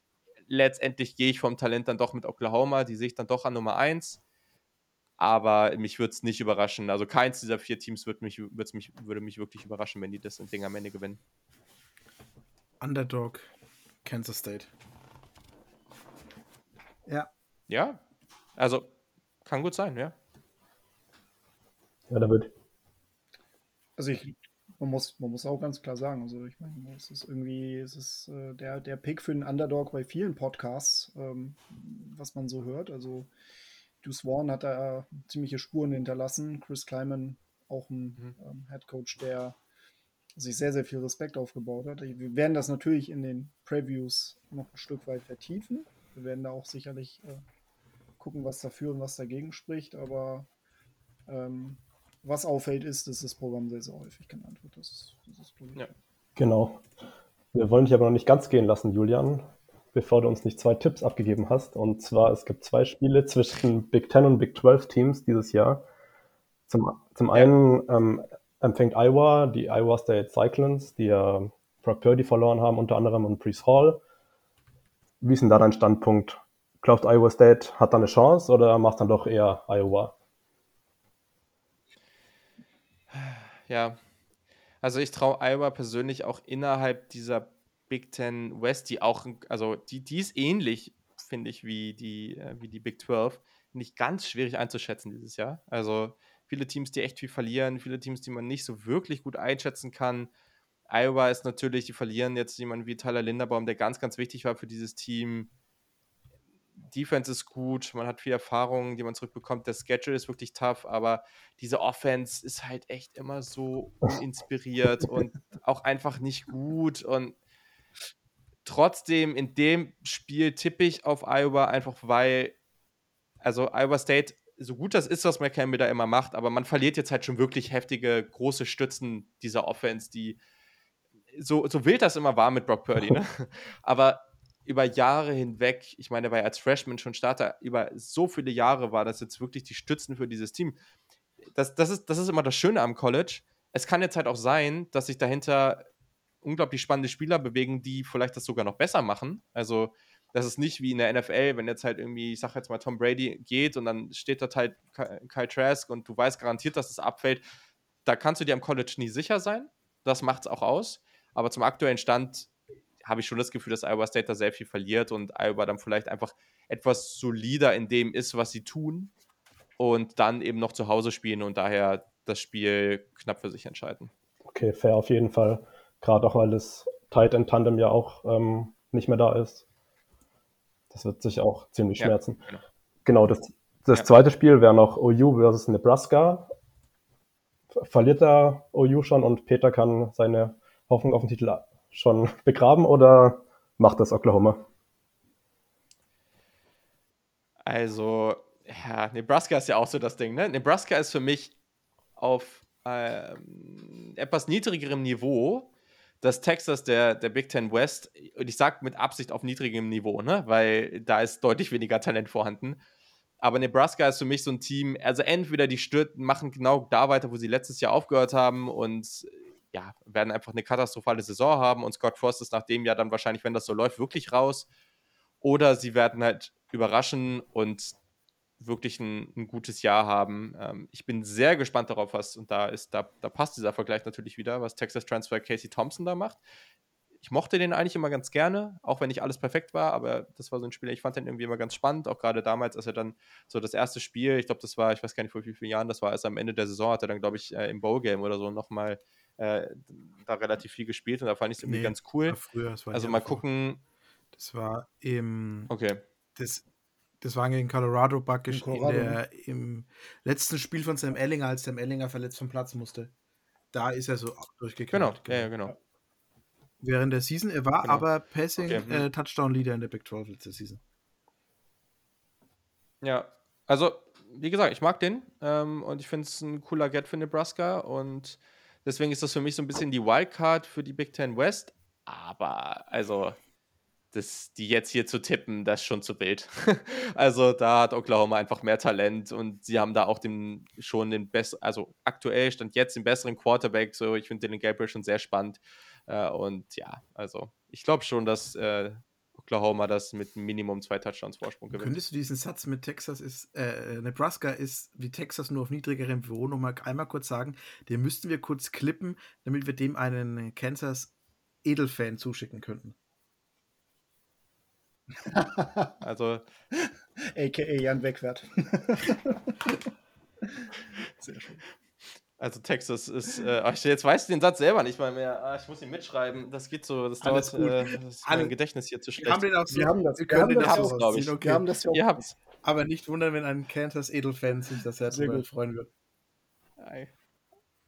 letztendlich gehe ich vom Talent dann doch mit Oklahoma. Die sehe ich dann doch an Nummer 1. Aber mich würde es nicht überraschen. Also keins dieser vier Teams wird mich, mich, würde mich wirklich überraschen, wenn die das Ding am Ende gewinnen. Underdog, Kansas State. Ja. Ja, also kann gut sein, ja. Ja, da wird. Also ich, man muss, man muss auch ganz klar sagen, also ich meine, es ist irgendwie, es ist äh, der, der Pick für den Underdog bei vielen Podcasts, ähm, was man so hört. Also Deuce Vaughn hat da ziemliche Spuren hinterlassen. Chris Kleiman, auch ein mhm. ähm, Head Coach, der sich sehr, sehr viel Respekt aufgebaut hat. Wir werden das natürlich in den Previews noch ein Stück weit vertiefen. Wir werden da auch sicherlich äh, gucken, was dafür und was dagegen spricht. Aber ähm, was auffällt, ist, dass das Programm sehr, sehr häufig genannt wird. Das ist, das ist ja. Genau. Wir wollen dich aber noch nicht ganz gehen lassen, Julian bevor du uns nicht zwei Tipps abgegeben hast. Und zwar, es gibt zwei Spiele zwischen Big Ten und Big 12 Teams dieses Jahr. Zum, zum einen ähm, empfängt Iowa die Iowa State Cyclones, die ja Brock Purdy verloren haben, unter anderem und Brees Hall. Wie ist denn da dein Standpunkt? Glaubt Iowa State hat da eine Chance oder macht dann doch eher Iowa? Ja, also ich traue Iowa persönlich auch innerhalb dieser Big Ten West, die auch, also die, die ist ähnlich, finde ich, wie die, äh, wie die Big 12. Nicht ganz schwierig einzuschätzen dieses Jahr. Also viele Teams, die echt viel verlieren, viele Teams, die man nicht so wirklich gut einschätzen kann. Iowa ist natürlich, die verlieren jetzt jemanden wie Tyler Linderbaum, der ganz, ganz wichtig war für dieses Team. Defense ist gut, man hat viel Erfahrung, die man zurückbekommt. Der Schedule ist wirklich tough, aber diese Offense ist halt echt immer so uninspiriert und auch einfach nicht gut. Und Trotzdem in dem Spiel tippe ich auf Iowa, einfach weil, also Iowa State, so gut das ist, was McCampbell da immer macht, aber man verliert jetzt halt schon wirklich heftige, große Stützen dieser Offense, die so, so wild das immer war mit Brock Purdy, ne? aber über Jahre hinweg, ich meine, er war ja als Freshman schon Starter, über so viele Jahre war das jetzt wirklich die Stützen für dieses Team. Das, das, ist, das ist immer das Schöne am College. Es kann jetzt halt auch sein, dass sich dahinter unglaublich spannende Spieler bewegen, die vielleicht das sogar noch besser machen. Also, das ist nicht wie in der NFL, wenn jetzt halt irgendwie, ich sag jetzt mal, Tom Brady geht und dann steht dort halt Kyle Trask und du weißt garantiert, dass es abfällt. Da kannst du dir am College nie sicher sein. Das macht es auch aus. Aber zum aktuellen Stand habe ich schon das Gefühl, dass Iowa State da sehr viel verliert und Iowa dann vielleicht einfach etwas solider in dem ist, was sie tun und dann eben noch zu Hause spielen und daher das Spiel knapp für sich entscheiden. Okay, fair auf jeden Fall. Gerade auch, weil das Tight End Tandem ja auch ähm, nicht mehr da ist. Das wird sich auch ziemlich ja, schmerzen. Genau, genau das, das ja. zweite Spiel wäre noch OU versus Nebraska. Verliert da OU schon und Peter kann seine Hoffnung auf den Titel schon begraben oder macht das Oklahoma? Also, ja, Nebraska ist ja auch so das Ding, ne? Nebraska ist für mich auf ähm, etwas niedrigerem Niveau dass Texas der, der Big Ten West, und ich sage mit Absicht auf niedrigem Niveau, ne? weil da ist deutlich weniger Talent vorhanden. Aber Nebraska ist für mich so ein Team, also entweder die stürten, machen genau da weiter, wo sie letztes Jahr aufgehört haben und ja, werden einfach eine katastrophale Saison haben und Scott Frost ist nach dem Jahr dann wahrscheinlich, wenn das so läuft, wirklich raus. Oder sie werden halt überraschen und wirklich ein, ein gutes Jahr haben. Ähm, ich bin sehr gespannt darauf, was, und da ist, da, da passt dieser Vergleich natürlich wieder, was Texas Transfer Casey Thompson da macht. Ich mochte den eigentlich immer ganz gerne, auch wenn nicht alles perfekt war, aber das war so ein Spiel, ich fand den irgendwie immer ganz spannend, auch gerade damals, als er dann so das erste Spiel, ich glaube, das war, ich weiß gar nicht vor wie vielen Jahren, das war erst am Ende der Saison, hat er dann, glaube ich, äh, im Bowl-Game oder so nochmal da relativ viel gespielt und da fand ich es irgendwie nee, ganz cool. Früher, also mal davor. gucken. Das war im. Okay. Das, das war gegen Colorado praktisch in Colorado, in der, ne? im letzten Spiel von Sam Ellinger, als Sam Ellinger verletzt vom Platz musste. Da ist er so durchgekommen. Genau, ja, genau. Während der Season, er war genau. aber Passing okay. Hm. äh, Touchdown Leader in der Big 12 letzte Season. Ja, also wie gesagt, ich mag den ähm, und ich finde es ein cooler Get für Nebraska und deswegen ist das für mich so ein bisschen die Wildcard für die Big Ten West. Aber also das, die jetzt hier zu tippen, das ist schon zu wild. also da hat Oklahoma einfach mehr Talent und sie haben da auch den, schon den besten, also aktuell stand jetzt den besseren Quarterback. So, ich finde den Gabriel schon sehr spannend. Äh, und ja, also ich glaube schon, dass äh, Oklahoma das mit Minimum zwei Touchdowns Vorsprung gewinnt. Könntest du diesen Satz mit Texas ist, äh, Nebraska ist wie Texas nur auf niedrigerem Niveau noch mal einmal kurz sagen? Den müssten wir kurz klippen, damit wir dem einen Kansas Edelfan zuschicken könnten. also. AKA Jan Wegwert. Sehr schön. Also Texas ist, äh, ach, jetzt weiß ich den Satz selber nicht mal mehr. Ah, ich muss ihn mitschreiben. Das geht so, das Alles dauert, gut. äh, das ist mein Gedächtnis hier zu Wir schlecht. haben den auch so, Wir haben das, wir wir können haben den das auch ja hab's, auch. glaub ich. okay. Wir haben das ja auch. Ihr habt's. Aber nicht wundern, wenn ein Kansas Edelfan sich das Herz Sehr darüber gut. freuen wird. Ein,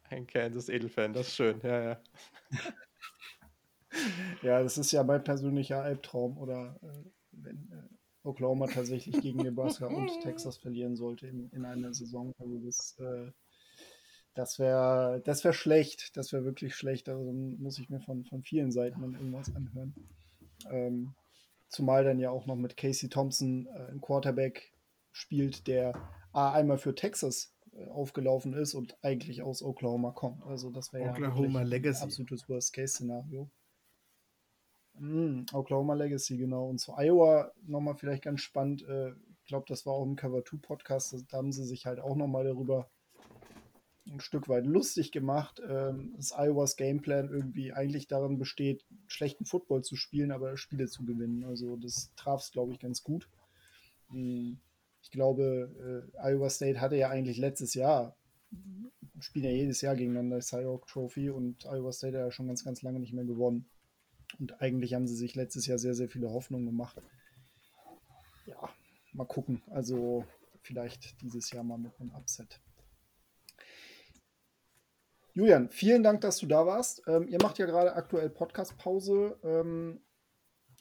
ein Kansas Edelfan, das ist schön. Ja, ja. Ja, das ist ja mein persönlicher Albtraum. Oder äh, wenn äh, Oklahoma tatsächlich gegen Nebraska und Texas verlieren sollte in, in einer Saison. Also das, äh, das wäre das wär schlecht. Das wäre wirklich schlecht. Also muss ich mir von, von vielen Seiten dann irgendwas anhören. Ähm, zumal dann ja auch noch mit Casey Thompson äh, ein Quarterback spielt, der A, einmal für Texas äh, aufgelaufen ist und eigentlich aus Oklahoma kommt. Also das wäre ja Legacy. absolutes Worst-Case-Szenario. Mm, Oklahoma Legacy, genau. Und zu Iowa nochmal vielleicht ganz spannend. äh, Ich glaube, das war auch im Cover 2 Podcast. Da haben sie sich halt auch nochmal darüber ein Stück weit lustig gemacht, ähm, dass Iowas Gameplan irgendwie eigentlich darin besteht, schlechten Football zu spielen, aber Spiele zu gewinnen. Also das traf es, glaube ich, ganz gut. Mm, Ich glaube, äh, Iowa State hatte ja eigentlich letztes Jahr, spielen ja jedes Jahr gegeneinander Cyhawk Trophy und Iowa State hat ja schon ganz, ganz lange nicht mehr gewonnen. Und eigentlich haben sie sich letztes Jahr sehr, sehr viele Hoffnungen gemacht. Ja, mal gucken. Also vielleicht dieses Jahr mal mit einem Upset. Julian, vielen Dank, dass du da warst. Ähm, ihr macht ja gerade aktuell Podcast-Pause. Ähm,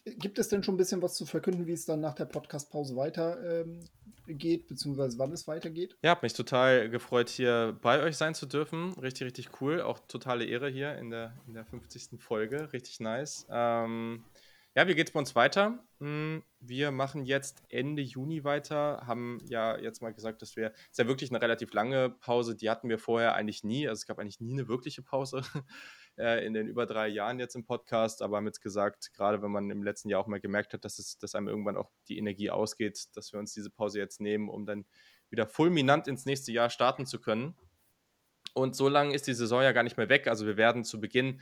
gibt es denn schon ein bisschen was zu verkünden, wie es dann nach der Podcast-Pause weitergeht, ähm, beziehungsweise wann es weitergeht? Ja, hab mich total gefreut, hier bei euch sein zu dürfen. Richtig, richtig cool. Auch totale Ehre hier in der, in der 50. Folge. Richtig nice. Ähm, ja, wie geht's bei uns weiter? Hm, Wir machen jetzt Ende Juni weiter. Haben ja jetzt mal gesagt, dass wir. Ist ja wirklich eine relativ lange Pause. Die hatten wir vorher eigentlich nie. Also es gab eigentlich nie eine wirkliche Pause äh, in den über drei Jahren jetzt im Podcast. Aber haben jetzt gesagt, gerade wenn man im letzten Jahr auch mal gemerkt hat, dass, es, dass einem irgendwann auch die Energie ausgeht, dass wir uns diese Pause jetzt nehmen, um dann wieder fulminant ins nächste Jahr starten zu können. Und so lange ist die Saison ja gar nicht mehr weg. Also wir werden zu Beginn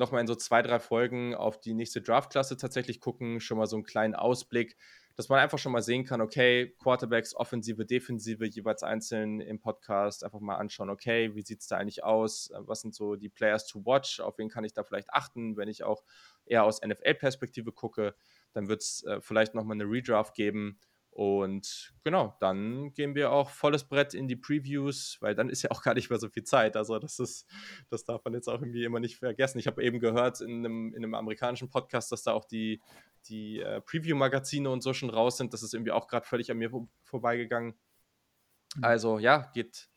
nochmal in so zwei, drei Folgen auf die nächste Draftklasse tatsächlich gucken, schon mal so einen kleinen Ausblick, dass man einfach schon mal sehen kann, okay, Quarterbacks, Offensive, Defensive, jeweils einzeln im Podcast, einfach mal anschauen, okay, wie sieht es da eigentlich aus, was sind so die Players to watch, auf wen kann ich da vielleicht achten, wenn ich auch eher aus NFL-Perspektive gucke, dann wird es äh, vielleicht nochmal eine Redraft geben, und genau, dann gehen wir auch volles Brett in die Previews, weil dann ist ja auch gar nicht mehr so viel Zeit. Also das ist, das darf man jetzt auch irgendwie immer nicht vergessen. Ich habe eben gehört in einem, in einem amerikanischen Podcast, dass da auch die, die äh, Preview-Magazine und so schon raus sind. Das ist irgendwie auch gerade völlig an mir vor, vorbeigegangen. Also ja, geht.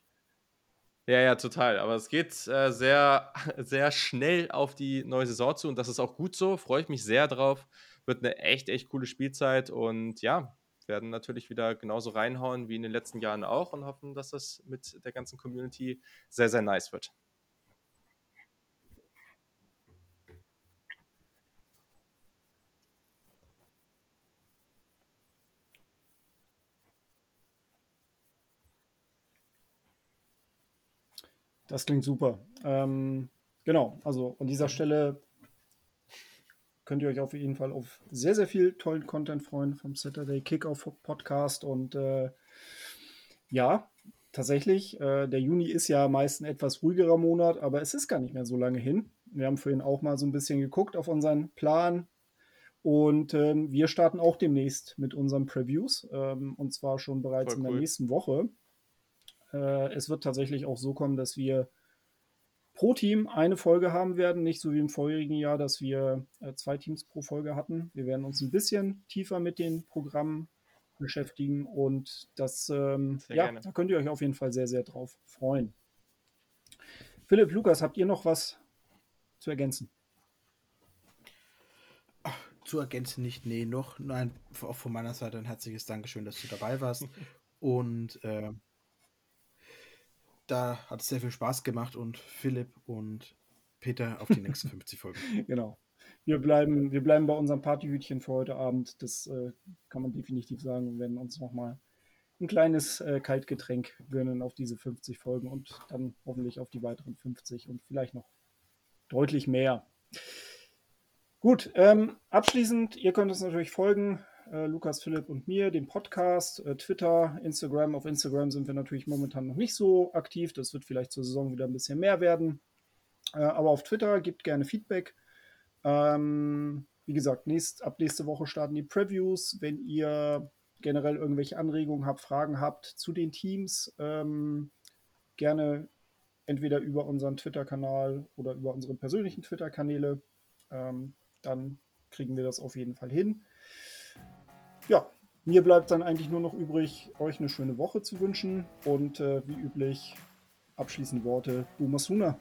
Ja, ja, total. Aber es geht äh, sehr, sehr schnell auf die neue Saison zu und das ist auch gut so. Freue ich mich sehr drauf. Wird eine echt, echt coole Spielzeit und ja, werden natürlich wieder genauso reinhauen wie in den letzten Jahren auch und hoffen, dass das mit der ganzen Community sehr, sehr nice wird. Das klingt super. Ähm, genau, also an dieser Stelle könnt ihr euch auf jeden Fall auf sehr, sehr viel tollen Content freuen vom Saturday Kickoff Podcast. Und äh, ja, tatsächlich, äh, der Juni ist ja meist ein etwas ruhigerer Monat, aber es ist gar nicht mehr so lange hin. Wir haben vorhin auch mal so ein bisschen geguckt auf unseren Plan. Und ähm, wir starten auch demnächst mit unseren Previews. Ähm, und zwar schon bereits Voll in der cool. nächsten Woche. Äh, es wird tatsächlich auch so kommen, dass wir pro Team eine Folge haben werden, nicht so wie im vorherigen Jahr, dass wir äh, zwei Teams pro Folge hatten. Wir werden uns ein bisschen tiefer mit den Programmen beschäftigen und das, ähm, ja, gerne. da könnt ihr euch auf jeden Fall sehr, sehr drauf freuen. Philipp, Lukas, habt ihr noch was zu ergänzen? Zu ergänzen nicht, nee, noch. Nein, auch von meiner Seite ein herzliches Dankeschön, dass du dabei warst. Und äh, da hat es sehr viel Spaß gemacht und Philipp und Peter auf die nächsten 50 Folgen. Genau. wir bleiben, wir bleiben bei unserem Partyhütchen für heute Abend. Das äh, kann man definitiv sagen. Wir werden uns nochmal ein kleines äh, Kaltgetränk gönnen auf diese 50 Folgen und dann hoffentlich auf die weiteren 50 und vielleicht noch deutlich mehr. Gut, ähm, abschließend, ihr könnt uns natürlich folgen, äh, Lukas, Philipp und mir, dem Podcast, äh, Twitter, Instagram. Auf Instagram sind wir natürlich momentan noch nicht so aktiv. Das wird vielleicht zur Saison wieder ein bisschen mehr werden. Äh, aber auf Twitter gebt gerne Feedback. Ähm, wie gesagt, nächst, ab nächste Woche starten die Previews. Wenn ihr generell irgendwelche Anregungen habt, Fragen habt zu den Teams, ähm, gerne entweder über unseren Twitter-Kanal oder über unsere persönlichen Twitter-Kanäle. Ähm, dann kriegen wir das auf jeden Fall hin. Ja, mir bleibt dann eigentlich nur noch übrig, euch eine schöne Woche zu wünschen und äh, wie üblich abschließende Worte Boomer Sooner.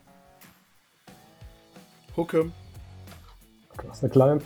Hucke. Klasse Klein.